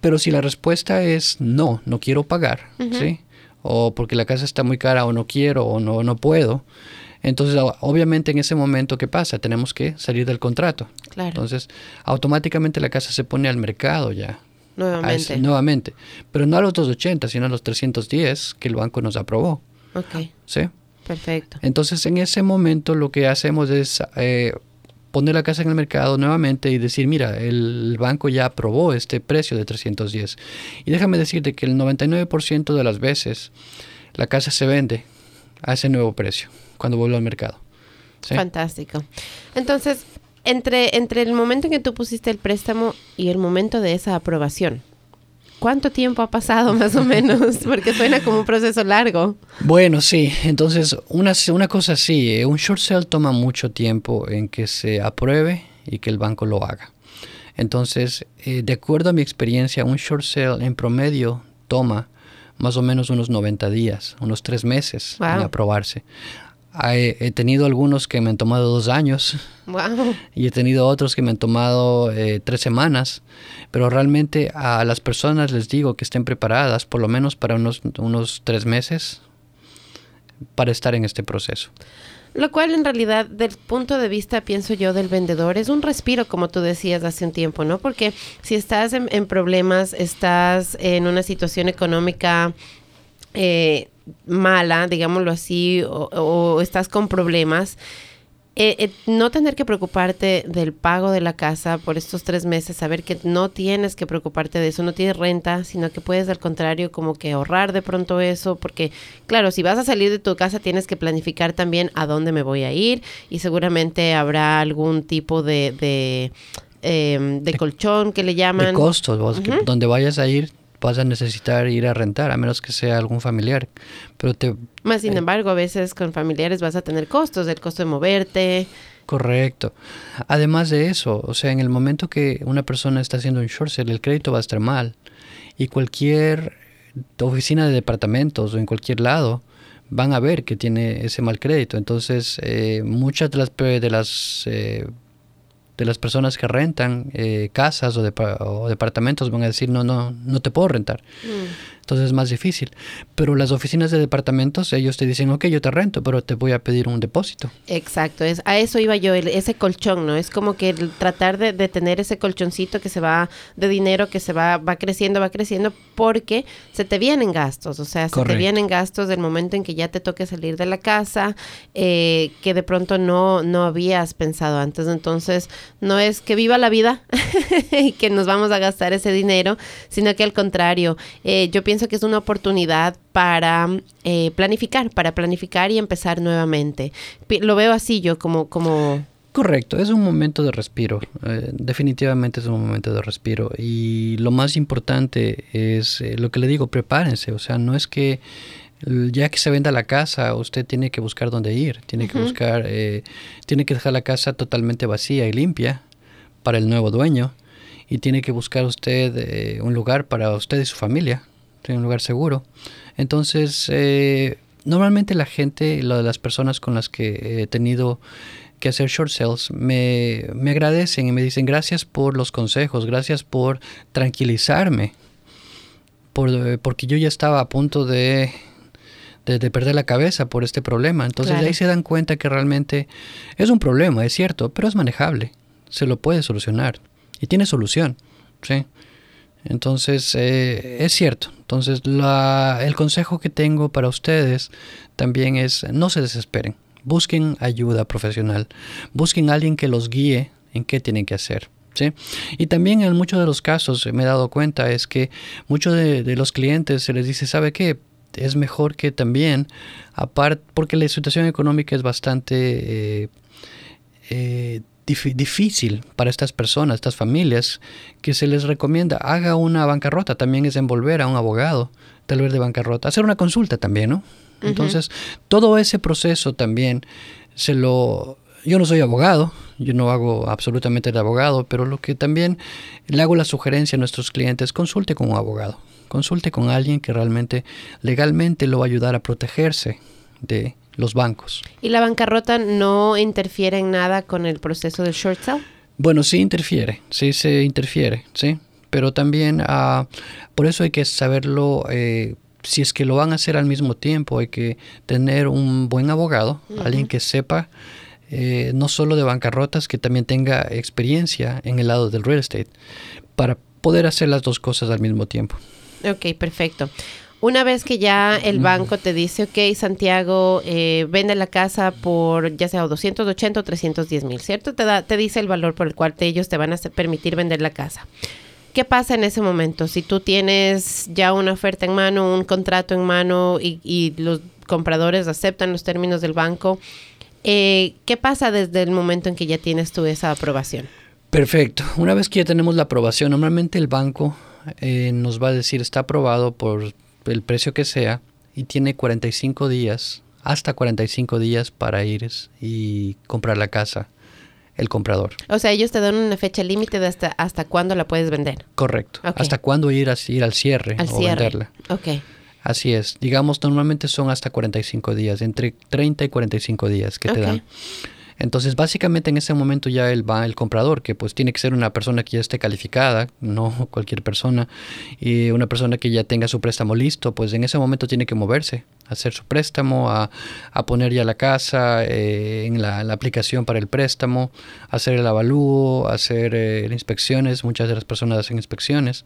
pero si la respuesta es no, no quiero pagar, ¿sí? O porque la casa está muy cara o no quiero o no, no puedo, entonces, obviamente en ese momento, ¿qué pasa? Tenemos que salir del contrato.
Claro.
Entonces, automáticamente la casa se pone al mercado ya.
Nuevamente.
nuevamente. Pero no a los 280, sino a los 310 que el banco nos aprobó.
Ok.
¿Sí?
Perfecto.
Entonces, en ese momento lo que hacemos es eh, poner la casa en el mercado nuevamente y decir, mira, el banco ya aprobó este precio de 310. Y déjame decirte que el 99% de las veces la casa se vende a ese nuevo precio cuando vuelvo al mercado.
Fantástico. Entonces, entre, entre el momento en que tú pusiste el préstamo y el momento de esa aprobación, ¿cuánto tiempo ha pasado más o menos? (laughs) Porque suena como un proceso largo.
Bueno, sí. Entonces, una, una cosa sí, eh, un short sale toma mucho tiempo en que se apruebe y que el banco lo haga. Entonces, eh, de acuerdo a mi experiencia, un short sale en promedio toma más o menos unos 90 días, unos tres meses en aprobarse. He, tenido algunos que me han tomado dos años y he tenido otros que me han tomado eh, tres semanas, pero realmente a las personas les digo que estén preparadas por lo menos para unos, unos tres meses para estar en este proceso.
Lo cual en realidad, del punto de vista, pienso yo, del vendedor, es un respiro, como tú decías hace un tiempo, ¿no? Porque si estás en, problemas, estás en una situación económica eh, mala, digámoslo así, o, estás con problemas, eh, eh, no tener que preocuparte del pago de la casa por estos tres meses, saber que no tienes que preocuparte de eso, no tienes renta, sino que puedes al contrario como que ahorrar de pronto eso, porque claro, si vas a salir de tu casa tienes que planificar también a dónde me voy a ir y seguramente habrá algún tipo de... de em, de, colchón que le llaman.
De costos, donde vayas a ir vas a necesitar ir a rentar, a menos que sea algún familiar. Pero te,
Más sin eh, embargo, a veces con familiares vas a tener costos, el costo de moverte.
Correcto. Además de eso, o sea, en el momento que una persona está haciendo un short sale, el crédito va a estar mal. Y cualquier oficina de departamentos o en cualquier lado van a ver que tiene ese mal crédito. Entonces, eh, muchas de las, de las eh, de las personas que rentan eh, casas o, departamentos van a decir, no, no, no te puedo rentar. Mm. Entonces es más difícil. Pero las oficinas de departamentos, ellos te dicen, ok, yo te rento, pero te voy a pedir un depósito.
Exacto, es, a eso iba yo, ese colchón, ¿no? Es como que tratar de, tener ese colchoncito que se va de dinero, que se va, va creciendo, va creciendo, porque se te vienen gastos, o sea, se te vienen gastos del momento en que ya te toque salir de la casa, eh, que de pronto no, no habías pensado antes. Entonces, no es que viva la vida (laughs) y que nos vamos a gastar ese dinero, sino que al contrario, eh, yo pienso pienso que es una oportunidad para eh, planificar, para planificar y empezar nuevamente. Lo veo así yo como... como
Correcto, es un momento de respiro, eh, definitivamente es un momento de respiro y lo más importante es eh, lo que le digo, prepárense, o sea, no es que ya que se venda la casa, usted tiene que buscar dónde ir, tiene que buscar, tiene que dejar la casa totalmente vacía y limpia para el nuevo dueño y tiene que buscar usted un lugar para usted y su familia en un lugar seguro. Entonces, eh, normalmente la gente, las personas con las que he tenido que hacer short sales, me, agradecen y me dicen gracias por los consejos, gracias por tranquilizarme, por, porque yo ya estaba a punto de, de, perder la cabeza por este problema. Entonces ahí se dan cuenta que realmente es un problema, es cierto, pero es manejable, se lo puede solucionar y tiene solución. ¿sí? Entonces, eh, es cierto. Entonces, el consejo que tengo para ustedes también es no se desesperen. Busquen ayuda profesional. Busquen alguien que los guíe en qué tienen que hacer. ¿sí? Y también en muchos de los casos me he dado cuenta es que muchos de, los clientes se les dice, ¿sabe qué? Es mejor que también, aparte, porque la situación económica es bastante... Eh, eh, difícil para estas personas, estas familias, que se les recomienda haga una bancarrota, también es envolver a un abogado, tal vez de bancarrota, hacer una consulta también, ¿no? Entonces, todo ese proceso también se lo... Yo no soy abogado, yo no hago absolutamente de abogado, pero lo que también le hago la sugerencia a nuestros clientes, consulte con un abogado, consulte con alguien que realmente legalmente lo va a ayudar a protegerse de los bancos.
¿Y la bancarrota no interfiere en nada con el proceso del short sale?
Bueno, sí interfiere, sí se interfiere, sí, pero también uh, por eso hay que saberlo. Eh, si es que lo van a hacer al mismo tiempo, hay que tener un buen abogado, alguien que sepa eh, no solo de bancarrotas, que también tenga experiencia en el lado del real estate, para poder hacer las dos cosas al mismo tiempo.
Ok, perfecto. Una vez que ya el banco te dice, ok, Santiago, eh, vende la casa por ya sea 280 o 310 mil, ¿cierto? Te, da, te dice el valor por el cual ellos te van a permitir vender la casa. ¿Qué pasa en ese momento? Si tú tienes ya una oferta en mano, un contrato en mano y, los compradores aceptan los términos del banco, eh, ¿qué pasa desde el momento en que ya tienes tú esa aprobación?
Perfecto. Una vez que ya tenemos la aprobación, normalmente el banco eh, nos va a decir está aprobado por el precio que sea y tiene 45 días, hasta 45 días para ir y comprar la casa el comprador.
O sea, ellos te dan una fecha límite de hasta, hasta cuándo la puedes vender.
Correcto. Hasta cuándo ir, a, ir al cierre o venderla.
Ok.
Así es. Digamos, normalmente son hasta 45 días, entre 30 y 45 días que te dan. Entonces, básicamente en ese momento ya él va el comprador, que pues tiene que ser una persona que ya esté calificada, no (laughs) cualquier persona, y una persona que ya tenga su préstamo listo, pues en ese momento tiene que moverse, hacer su préstamo, a, poner ya la casa eh, en la, aplicación para el préstamo, hacer el avalúo, hacer eh, inspecciones, muchas de las personas hacen inspecciones,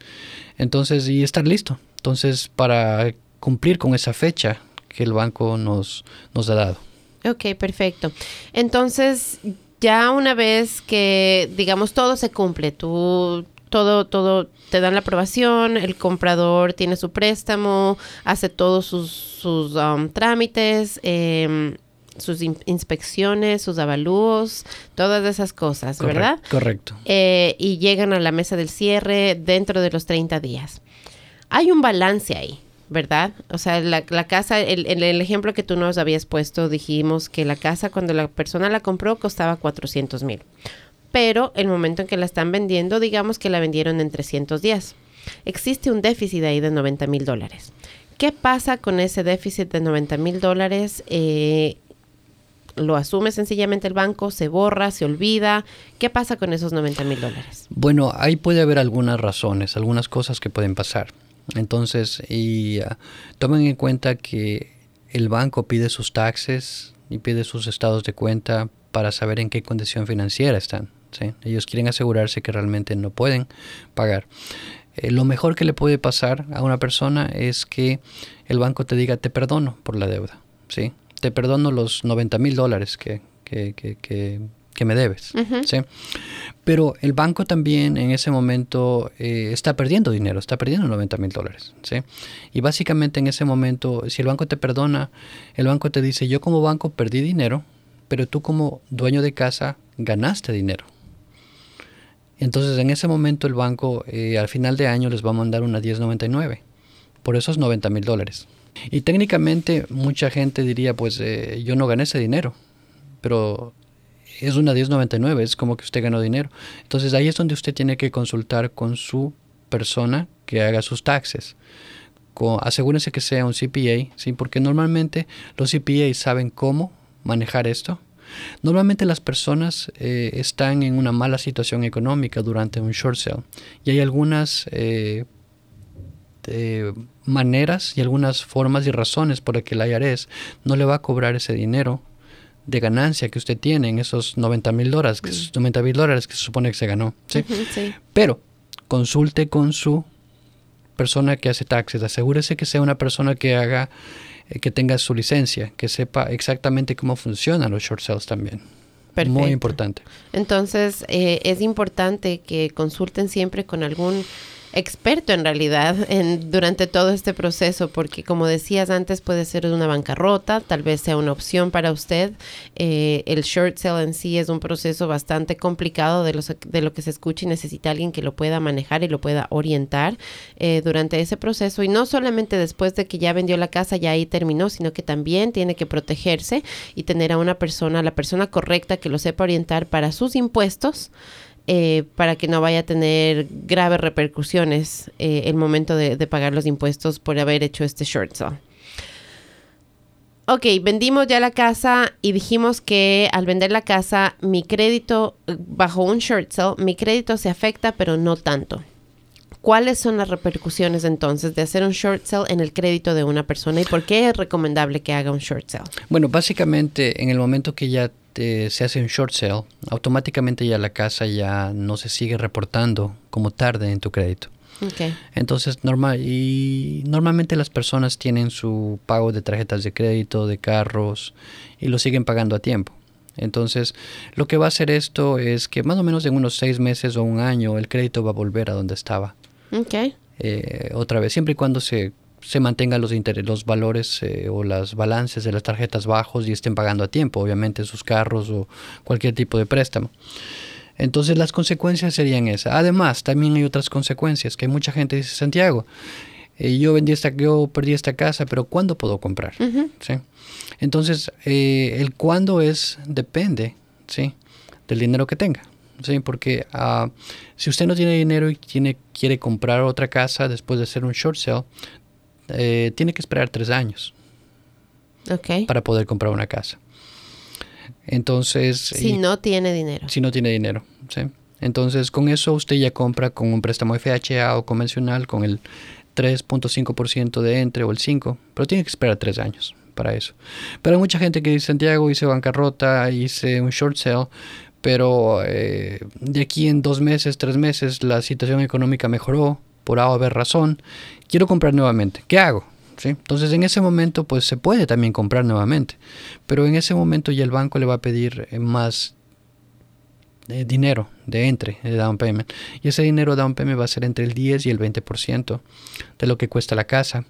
entonces, y estar listo. Entonces, para cumplir con esa fecha que el banco nos, nos ha dado.
Ok, perfecto. Entonces, ya una vez que, digamos, todo se cumple, tú, todo, todo, te dan la aprobación, el comprador tiene su préstamo, hace todos sus, sus um, trámites, em, sus inspecciones, sus avalúos, todas esas cosas, ¿verdad?
Correcto.
Eh, y llegan a la mesa del cierre dentro de los 30 días. Hay un balance ahí. ¿Verdad? O sea, la, casa, el, el, ejemplo que tú nos habías puesto, dijimos que la casa cuando la persona la compró costaba 400 mil. Pero el momento en que la están vendiendo, digamos que la vendieron en 310. Existe un déficit ahí de 90 mil dólares. ¿Qué pasa con ese déficit de 90 mil dólares? Eh, lo asume sencillamente el banco, se borra, se olvida. ¿Qué pasa con esos 90 mil dólares?
Bueno, ahí puede haber algunas razones, algunas cosas que pueden pasar. Entonces, y uh, tomen en cuenta que el banco pide sus taxes y pide sus estados de cuenta para saber en qué condición financiera están. ¿sí? Ellos quieren asegurarse que realmente no pueden pagar. Eh, lo mejor que le puede pasar a una persona es que el banco te diga te perdono por la deuda. ¿sí? Te perdono los 90 mil dólares que, que, que, que, me debes. ¿sí? Pero el banco también en ese momento eh, está perdiendo dinero, está perdiendo 90 mil dólares. ¿sí? Y básicamente en ese momento, si el banco te perdona, el banco te dice, yo como banco perdí dinero, pero tú como dueño de casa ganaste dinero. Entonces en ese momento el banco eh, al final de año les va a mandar una 1099 por esos 90 mil dólares. Y técnicamente mucha gente diría, pues eh, yo no gané ese dinero, pero es una 1099, es como que usted ganó dinero. Entonces ahí es donde usted tiene que consultar con su persona que haga sus taxes. asegúrense que sea un CPA, ¿sí? porque normalmente los CPA saben cómo manejar esto Normalmente las personas eh, están en una mala situación económica durante un short sale y hay algunas eh, eh, maneras y algunas formas y razones por las que el IRS no le va a cobrar ese dinero de ganancia que usted tiene en esos 90 mil dólares, que, 90 mil dólares que se supone que se ganó. ¿sí? Pero consulte con su persona que hace taxes, asegúrese que sea una persona que haga eh, que tenga su licencia, que sepa exactamente cómo funcionan los short sales también. Muy importante.
Entonces, eh, es importante que consulten siempre con algún experto en realidad en, durante todo este proceso, porque como decías antes, puede ser una bancarrota, tal vez sea una opción para usted. Eh, el short sale en sí es un proceso bastante complicado de, los, de lo que se escucha y necesita alguien que lo pueda manejar y lo pueda orientar eh, durante ese proceso. Y no solamente después de que ya vendió la casa, ya ahí terminó, sino que también tiene que protegerse y tener a una persona, la persona correcta que lo sepa orientar para sus impuestos eh, para que no vaya a tener graves repercusiones eh, el momento de, pagar los impuestos por haber hecho este short sale. Ok, vendimos ya la casa y dijimos que al vender la casa, mi crédito, bajo un short sale, mi crédito se afecta, pero no tanto. ¿Cuáles son las repercusiones entonces de hacer un short sale en el crédito de una persona y por qué es recomendable que haga un short sale?
Bueno, básicamente en el momento que ya se hace un short sale, automáticamente ya la casa ya no se sigue reportando como tarde en tu crédito. Okay. Entonces, normal, y normalmente las personas tienen su pago de tarjetas de crédito, de carros, y lo siguen pagando a tiempo. Entonces, lo que va a hacer esto es que más o menos en unos seis meses o un año el crédito va a volver a donde estaba.
Okay.
Eh, otra vez, siempre y cuando se se mantengan los, los valores eh, o las balances de las tarjetas bajos y estén pagando a tiempo, obviamente sus carros o cualquier tipo de préstamo. Entonces las consecuencias serían esas. Además, también hay otras consecuencias, que mucha gente dice, Santiago, eh, yo vendí esta, yo perdí esta casa, pero ¿cuándo puedo comprar? ¿Sí? Entonces, eh, el cuándo es, depende, ¿sí? Del dinero que tenga. ¿sí? Porque uh, si usted no tiene dinero y tiene, quiere comprar otra casa después de hacer un short sale, eh, tiene que esperar tres años para poder comprar una casa. Entonces...
Si no tiene dinero.
Si no tiene dinero, ¿sí? Entonces, con eso usted ya compra con un préstamo FHA o convencional con el 3.5% de entre o el 5%, pero tiene que esperar tres años para eso. Pero hay mucha gente que dice, Santiago, hice bancarrota, hice un short sale, pero eh, de aquí en dos meses, tres meses, la situación económica mejoró, por A o B razón, quiero comprar nuevamente. ¿Qué hago? ¿Sí? Entonces en ese momento pues se puede también comprar nuevamente, pero en ese momento ya el banco le va a pedir eh, más eh, dinero de entre, de down payment. Y ese dinero down payment va a ser entre el 10 y el 20% de lo que cuesta la casa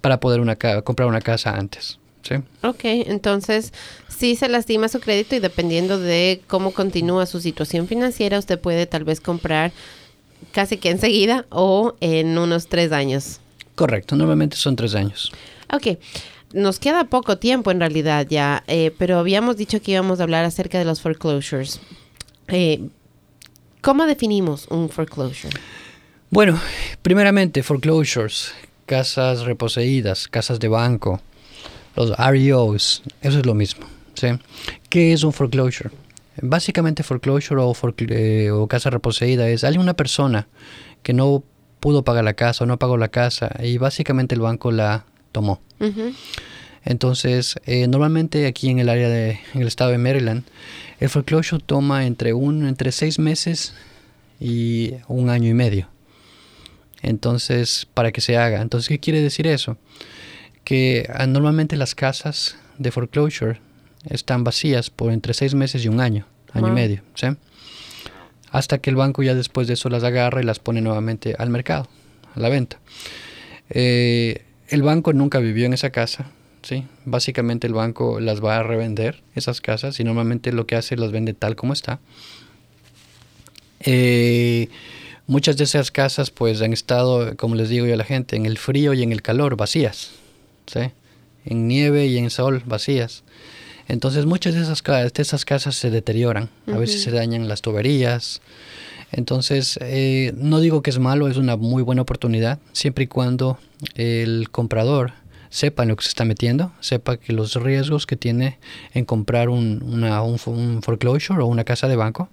para poder una, comprar una casa antes. ¿sí?
Ok, entonces si se lastima su crédito y dependiendo de cómo continúa su situación financiera, usted puede tal vez comprar casi que enseguida o en unos tres años.
Correcto, normalmente son tres años.
Ok, nos queda poco tiempo en realidad ya, eh, pero habíamos dicho que íbamos a hablar acerca de los foreclosures. Eh, ¿Cómo definimos un foreclosure?
Bueno, primeramente, foreclosures, casas reposeídas, casas de banco, los REOs, eso es lo mismo. ¿sí? ¿Qué es un foreclosure? Básicamente foreclosure o, eh, o casa reposeída es alguna persona que no pudo pagar la casa o no pagó la casa y básicamente el banco la tomó. Entonces, eh, normalmente aquí en el área de, en el estado de Maryland, el foreclosure toma entre un, entre seis meses y un año y medio. Entonces, para que se haga. Entonces, ¿qué quiere decir eso? Que ah, normalmente las casas de foreclosure están vacías por entre seis meses y un año, año y medio, ¿sí? Hasta que el banco ya después de eso las agarra y las pone nuevamente al mercado, a la venta. Eh, el banco nunca vivió en esa casa, ¿sí? Básicamente el banco las va a revender, esas casas, y normalmente lo que hace las vende tal como está. Eh, muchas de esas casas pues han estado, como les digo yo a la gente, en el frío y en el calor, vacías, ¿sí? En nieve y en sol, vacías. Entonces muchas de esas, de esas casas se deterioran, a veces se dañan las tuberías. Entonces, eh, no digo que es malo, es una muy buena oportunidad, siempre y cuando el comprador sepa en lo que se está metiendo, sepa que los riesgos que tiene en comprar un, una, un, foreclosure o una casa de banco.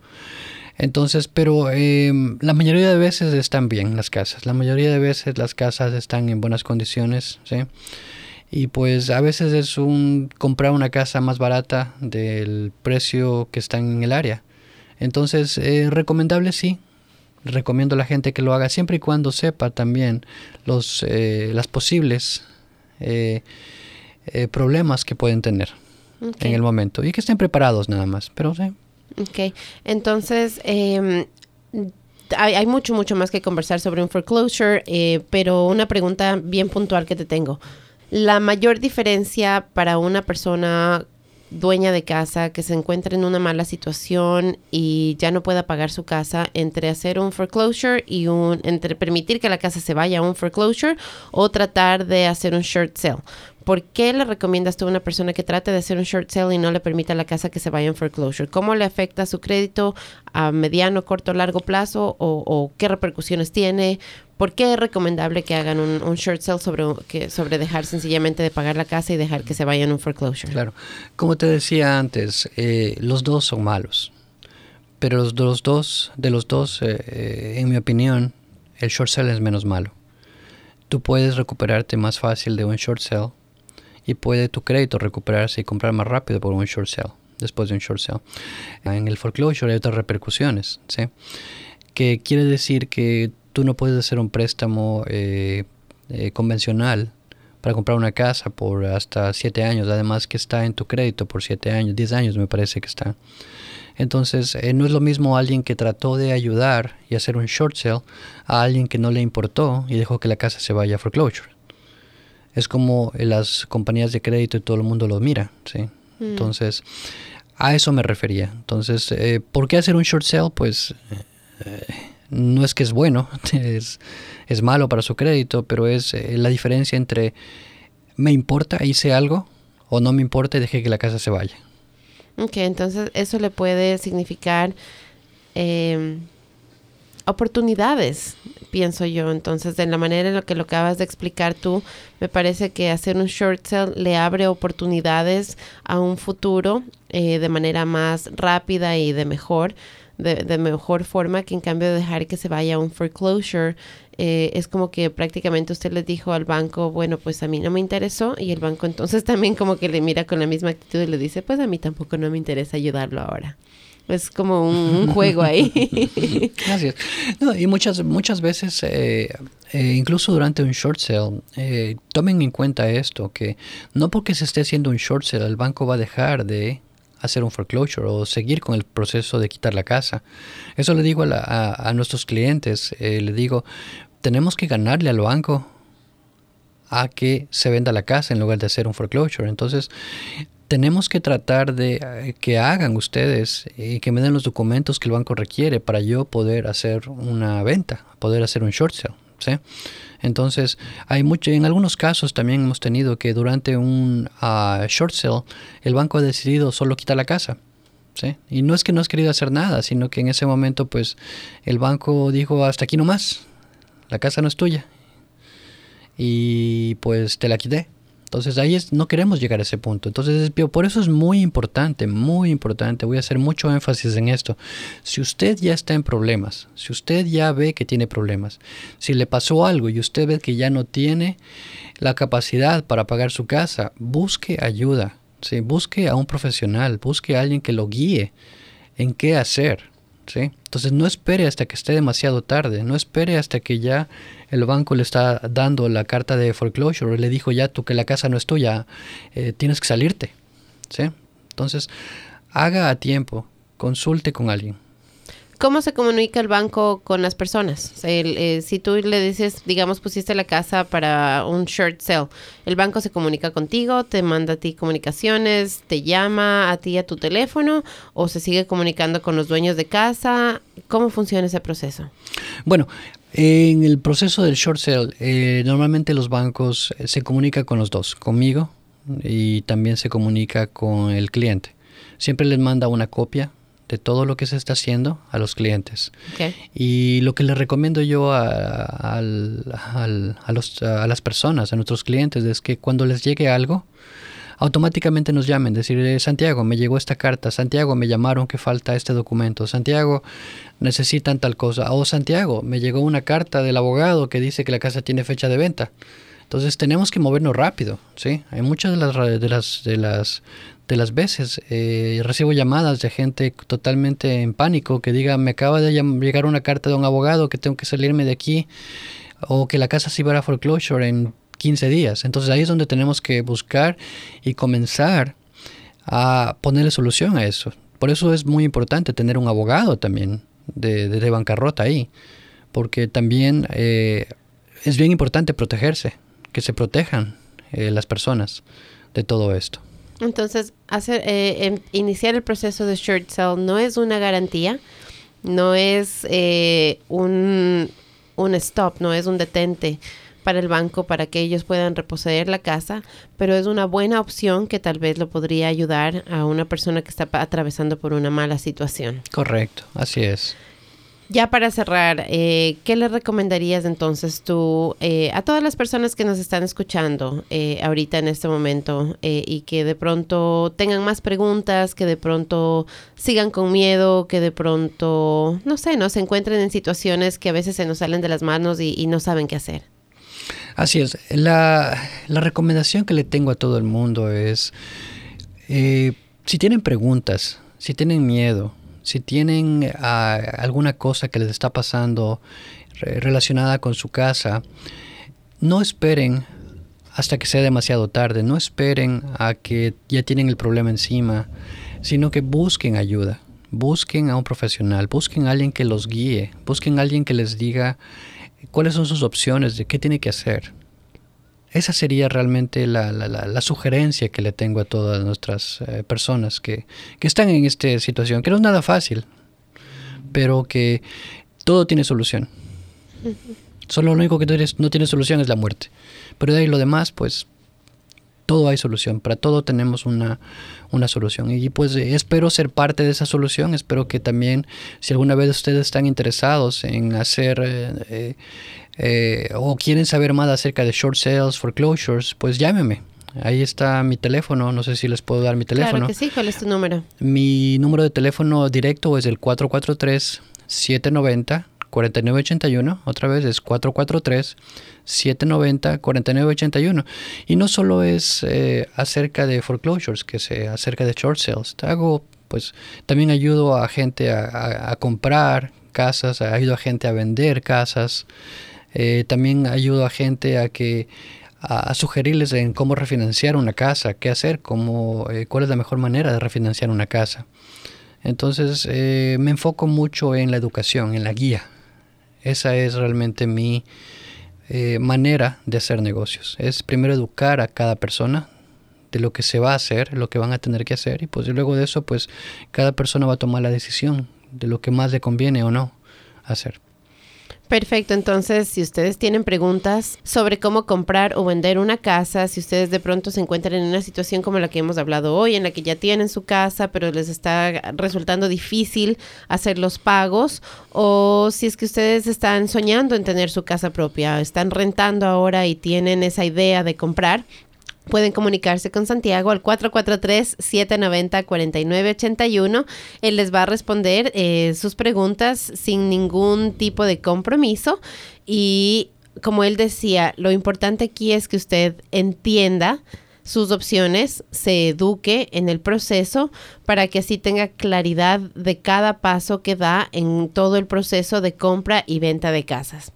Entonces, pero em, la mayoría de veces están bien las casas, la mayoría de veces las casas están en buenas condiciones, ¿sí? Y pues a veces es un comprar una casa más barata del precio que está en el área. Entonces, eh, recomendable sí. Recomiendo a la gente que lo haga siempre y cuando sepa también los eh, las posibles eh, problemas que pueden tener en el momento y que estén preparados nada más. Pero sí.
Ok, entonces em, hay, hay, mucho, mucho más que conversar sobre un foreclosure, pero una pregunta bien puntual que te tengo la mayor diferencia para una persona dueña de casa que se encuentra en una mala situación y ya no pueda pagar su casa entre hacer un foreclosure y un entre permitir que la casa se vaya a un foreclosure o tratar de hacer un short sale. ¿Por qué le recomiendas tú a una persona que trate de hacer un short sale y no le permita a la casa que se vaya en foreclosure? ¿Cómo le afecta su crédito a mediano, corto, largo plazo o, qué repercusiones tiene? ¿Por qué es recomendable que hagan un, short sale sobre, que, sobre dejar sencillamente de pagar la casa y dejar que se vaya en un foreclosure?
Claro, como te decía antes, eh, los dos son malos, pero los, dos, de los dos, eh, eh, en mi opinión, el short sale es menos malo. Tú puedes recuperarte más fácil de un short sale y puede tu crédito recuperarse y comprar más rápido por un short sale, después de un short sale. En el foreclosure hay otras repercusiones, ¿sí? Que quiere decir que tú no puedes hacer un préstamo eh, eh, convencional para comprar una casa por hasta 7 años, además que está en tu crédito por 7 años, 10 años me parece que está. Entonces, eh, no es lo mismo alguien que trató de ayudar y hacer un short sale a alguien que no le importó y dejó que la casa se vaya a foreclosure es como las compañías de crédito y todo el mundo lo mira, ¿sí? Mm. Entonces, a eso me refería. Entonces, eh, ¿por qué hacer un short sale? Pues eh, no es que es bueno, (laughs) es, es, malo para su crédito, pero es eh, la diferencia entre me importa, hice algo, o no me importa y dejé que la casa se vaya.
Ok, entonces eso le puede significar em, oportunidades, pienso yo. Entonces, de la manera en la que lo acabas de explicar tú, me parece que hacer un short sale le abre oportunidades a un futuro eh, de manera más rápida y de mejor, de, mejor forma que en cambio de dejar que se vaya a un foreclosure. Eh, es como que prácticamente usted le dijo al banco, bueno, pues a mí no me interesó y el banco entonces (laughs) también como que le mira con la misma actitud y le dice, pues a mí tampoco no me interesa ayudarlo ahora. Es como un, juego ahí. (laughs)
Gracias. y muchas, muchas veces, eh, eh, incluso durante un short sale, eh, tomen en cuenta esto, que no porque se esté haciendo un short sale, el banco va a dejar de hacer un foreclosure o seguir con el proceso de quitar la casa. Eso le digo a, a nuestros clientes, le digo, tenemos que ganarle al banco a que se venda la casa en lugar de hacer un foreclosure. Entonces, tenemos que tratar de eh, que hagan ustedes y que me den los documentos que el banco requiere para yo poder hacer una venta, poder hacer un short sale. ¿sí? Entonces, hay mucho, en algunos casos también hemos tenido que durante un ah, short sale el banco ha decidido solo quitar la casa. ¿sí? Y no es que no has querido hacer nada, sino que en ese momento pues el banco dijo hasta aquí nomás, la casa no es tuya. Y pues te la quité Entonces ahí es, no queremos llegar a ese punto. Entonces por eso es muy importante, muy importante. Voy a hacer mucho énfasis en esto. Si usted ya está en problemas, si usted ya ve que tiene problemas, si le pasó algo y usted ve que ya no tiene la capacidad para pagar su casa, busque ayuda. ¿sí? Busque a un profesional, busque a alguien que lo guíe en qué hacer. ¿sí? Entonces no espere hasta que esté demasiado tarde, no espere hasta que ya el banco le está dando la carta de foreclosure, le dijo ya tú que la casa no es tuya, eh, tienes que salirte. ¿sí? Entonces haga a tiempo, consulte con alguien.
¿Cómo se comunica el banco con las personas? Eh, si tú le dices, digamos, pusiste la casa para un short sale, ¿el banco se comunica contigo, te manda a ti comunicaciones, te llama a ti a tu teléfono o se sigue comunicando con los dueños de casa? ¿Cómo funciona ese proceso?
Bueno, en el proceso del short sale, eh, normalmente los bancos eh, se comunican con los dos, conmigo y también se comunica con el cliente. Siempre les manda una copia de todo lo que se está haciendo a los clientes. Y lo que les recomiendo yo a, los, a, las personas, a nuestros clientes, es que cuando les llegue algo, automáticamente nos llamen, decir, eh, Santiago, me llegó esta carta, Santiago, me llamaron que falta este documento, Santiago, necesitan tal cosa, o Santiago, me llegó una carta del abogado que dice que la casa tiene fecha de venta. Entonces tenemos que movernos rápido, ¿sí? Hay muchas de las, de las, de las, de las veces eh, recibo llamadas de gente totalmente en pánico que diga me acaba de llegar una carta de un abogado que tengo que salirme de aquí o que la casa se iba a foreclosure en 15 días. Entonces ahí es donde tenemos que buscar y comenzar a ponerle solución a eso. Por eso es muy importante tener un abogado también de, bancarrota ahí, porque también eh, es bien importante protegerse, que se protejan eh, las personas de todo esto.
Entonces, hacer, eh, iniciar el proceso de short sale no es una garantía, no es eh, un, un stop, no es un detente para el banco para que ellos puedan reposeer la casa, pero es una buena opción que tal vez lo podría ayudar a una persona que está atravesando por una mala situación.
Correcto, así es.
Ya para cerrar, eh, ¿qué le recomendarías entonces tú eh, a todas las personas que nos están escuchando eh, ahorita en este momento y que de pronto tengan más preguntas, que de pronto sigan con miedo, que de pronto, no sé, no se encuentren en situaciones que a veces se nos salen de las manos y, no saben qué hacer?
Así es. La, la, recomendación que le tengo a todo el mundo es, si tienen preguntas, si tienen miedo, si tienen ah, alguna cosa que les está pasando relacionada con su casa, no esperen hasta que sea demasiado tarde, no esperen a que ya tienen el problema encima, sino que busquen ayuda, busquen a un profesional, busquen a alguien que los guíe, busquen a alguien que les diga cuáles son sus opciones, de qué tiene que hacer. Esa sería realmente la, la, sugerencia que le tengo a todas nuestras eh, personas que, están en esta situación, que no es nada fácil, pero que todo tiene solución. Solo lo único que no tiene solución es la muerte. Pero de ahí lo demás, pues todo hay solución, para todo tenemos una, solución. Y pues espero ser parte de esa solución, espero que también si alguna vez ustedes están interesados en hacer eh, eh, o quieren saber más acerca de short sales, foreclosures, pues llámeme. Ahí está mi teléfono, no sé si les puedo dar mi teléfono. Claro
que sí, ¿cuál es tu número?
Mi número de teléfono directo es el 443 790 4981, otra vez es 443-790-4981. Y no solo es eh, acerca de foreclosures, que se acerca de short sales. Hago, pues, también ayudo a gente a, comprar casas, ayudo a gente a vender casas. Eh, también ayudo a gente a que a, sugerirles en cómo refinanciar una casa, qué hacer, cómo, eh, cuál es la mejor manera de refinanciar una casa. Entonces me enfoco mucho en la educación, en la guía, esa es realmente mi eh, manera de hacer negocios. Es primero educar a cada persona de lo que se va a hacer, lo que van a tener que hacer y pues luego de eso pues cada persona va a tomar la decisión de lo que más le conviene o no hacer.
Perfecto, entonces si ustedes tienen preguntas sobre cómo comprar o vender una casa, si ustedes de pronto se encuentran en una situación como la que hemos hablado hoy, en la que ya tienen su casa, pero les está resultando difícil hacer los pagos, o si es que ustedes están soñando en tener su casa propia, están rentando ahora y tienen esa idea de comprar, Pueden comunicarse con Santiago al 443-790-4981. Él les va a responder eh, sus preguntas sin ningún tipo de compromiso. Y como él decía, lo importante aquí es que usted entienda sus opciones, se eduque en el proceso para que así tenga claridad de cada paso que da en todo el proceso de compra y venta de casas.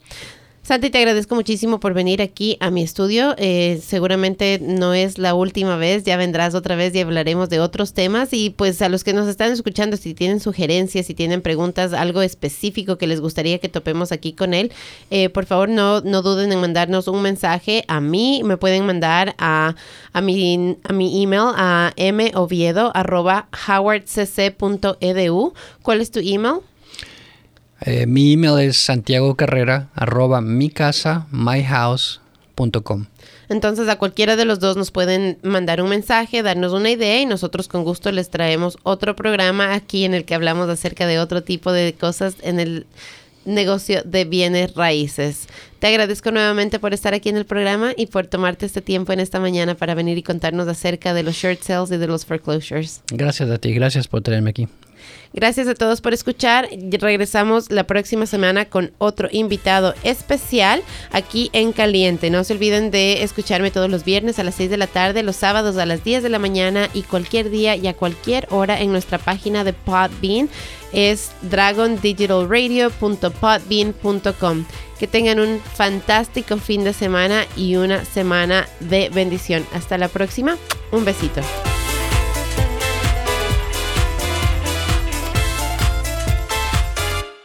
Santi, te agradezco muchísimo por venir aquí a mi estudio. Eh, seguramente no es la última vez, ya vendrás otra vez y hablaremos de otros temas. Y pues a los que nos están escuchando, si tienen sugerencias, si tienen preguntas, algo específico que les gustaría que topemos aquí con él, eh, por favor no, no duden en mandarnos un mensaje a mí. Me pueden mandar a, a, mi, a mi email a moviedo.howardcc.edu. ¿Cuál es tu email?
Eh, mi email es santiagocarrera arroba mi casa, myhouse.com.
Entonces a cualquiera de los dos nos pueden mandar un mensaje, darnos una idea y nosotros con gusto les traemos otro programa aquí en el que hablamos acerca de otro tipo de cosas en el negocio de bienes raíces. Te agradezco nuevamente por estar aquí en el programa y por tomarte este tiempo en esta mañana para venir y contarnos acerca de los short sales y de los foreclosures.
Gracias a ti, gracias por tenerme aquí.
Gracias a todos por escuchar. Regresamos la próxima semana con otro invitado especial aquí en Caliente. No se olviden de escucharme todos los viernes a las 6 de la tarde, los sábados a las 10 de la mañana y cualquier día y a cualquier hora en nuestra página de Podbean. Es dragondigitalradio.podbean.com. Que tengan un fantástico fin de semana y una semana de bendición. Hasta la próxima. Un besito.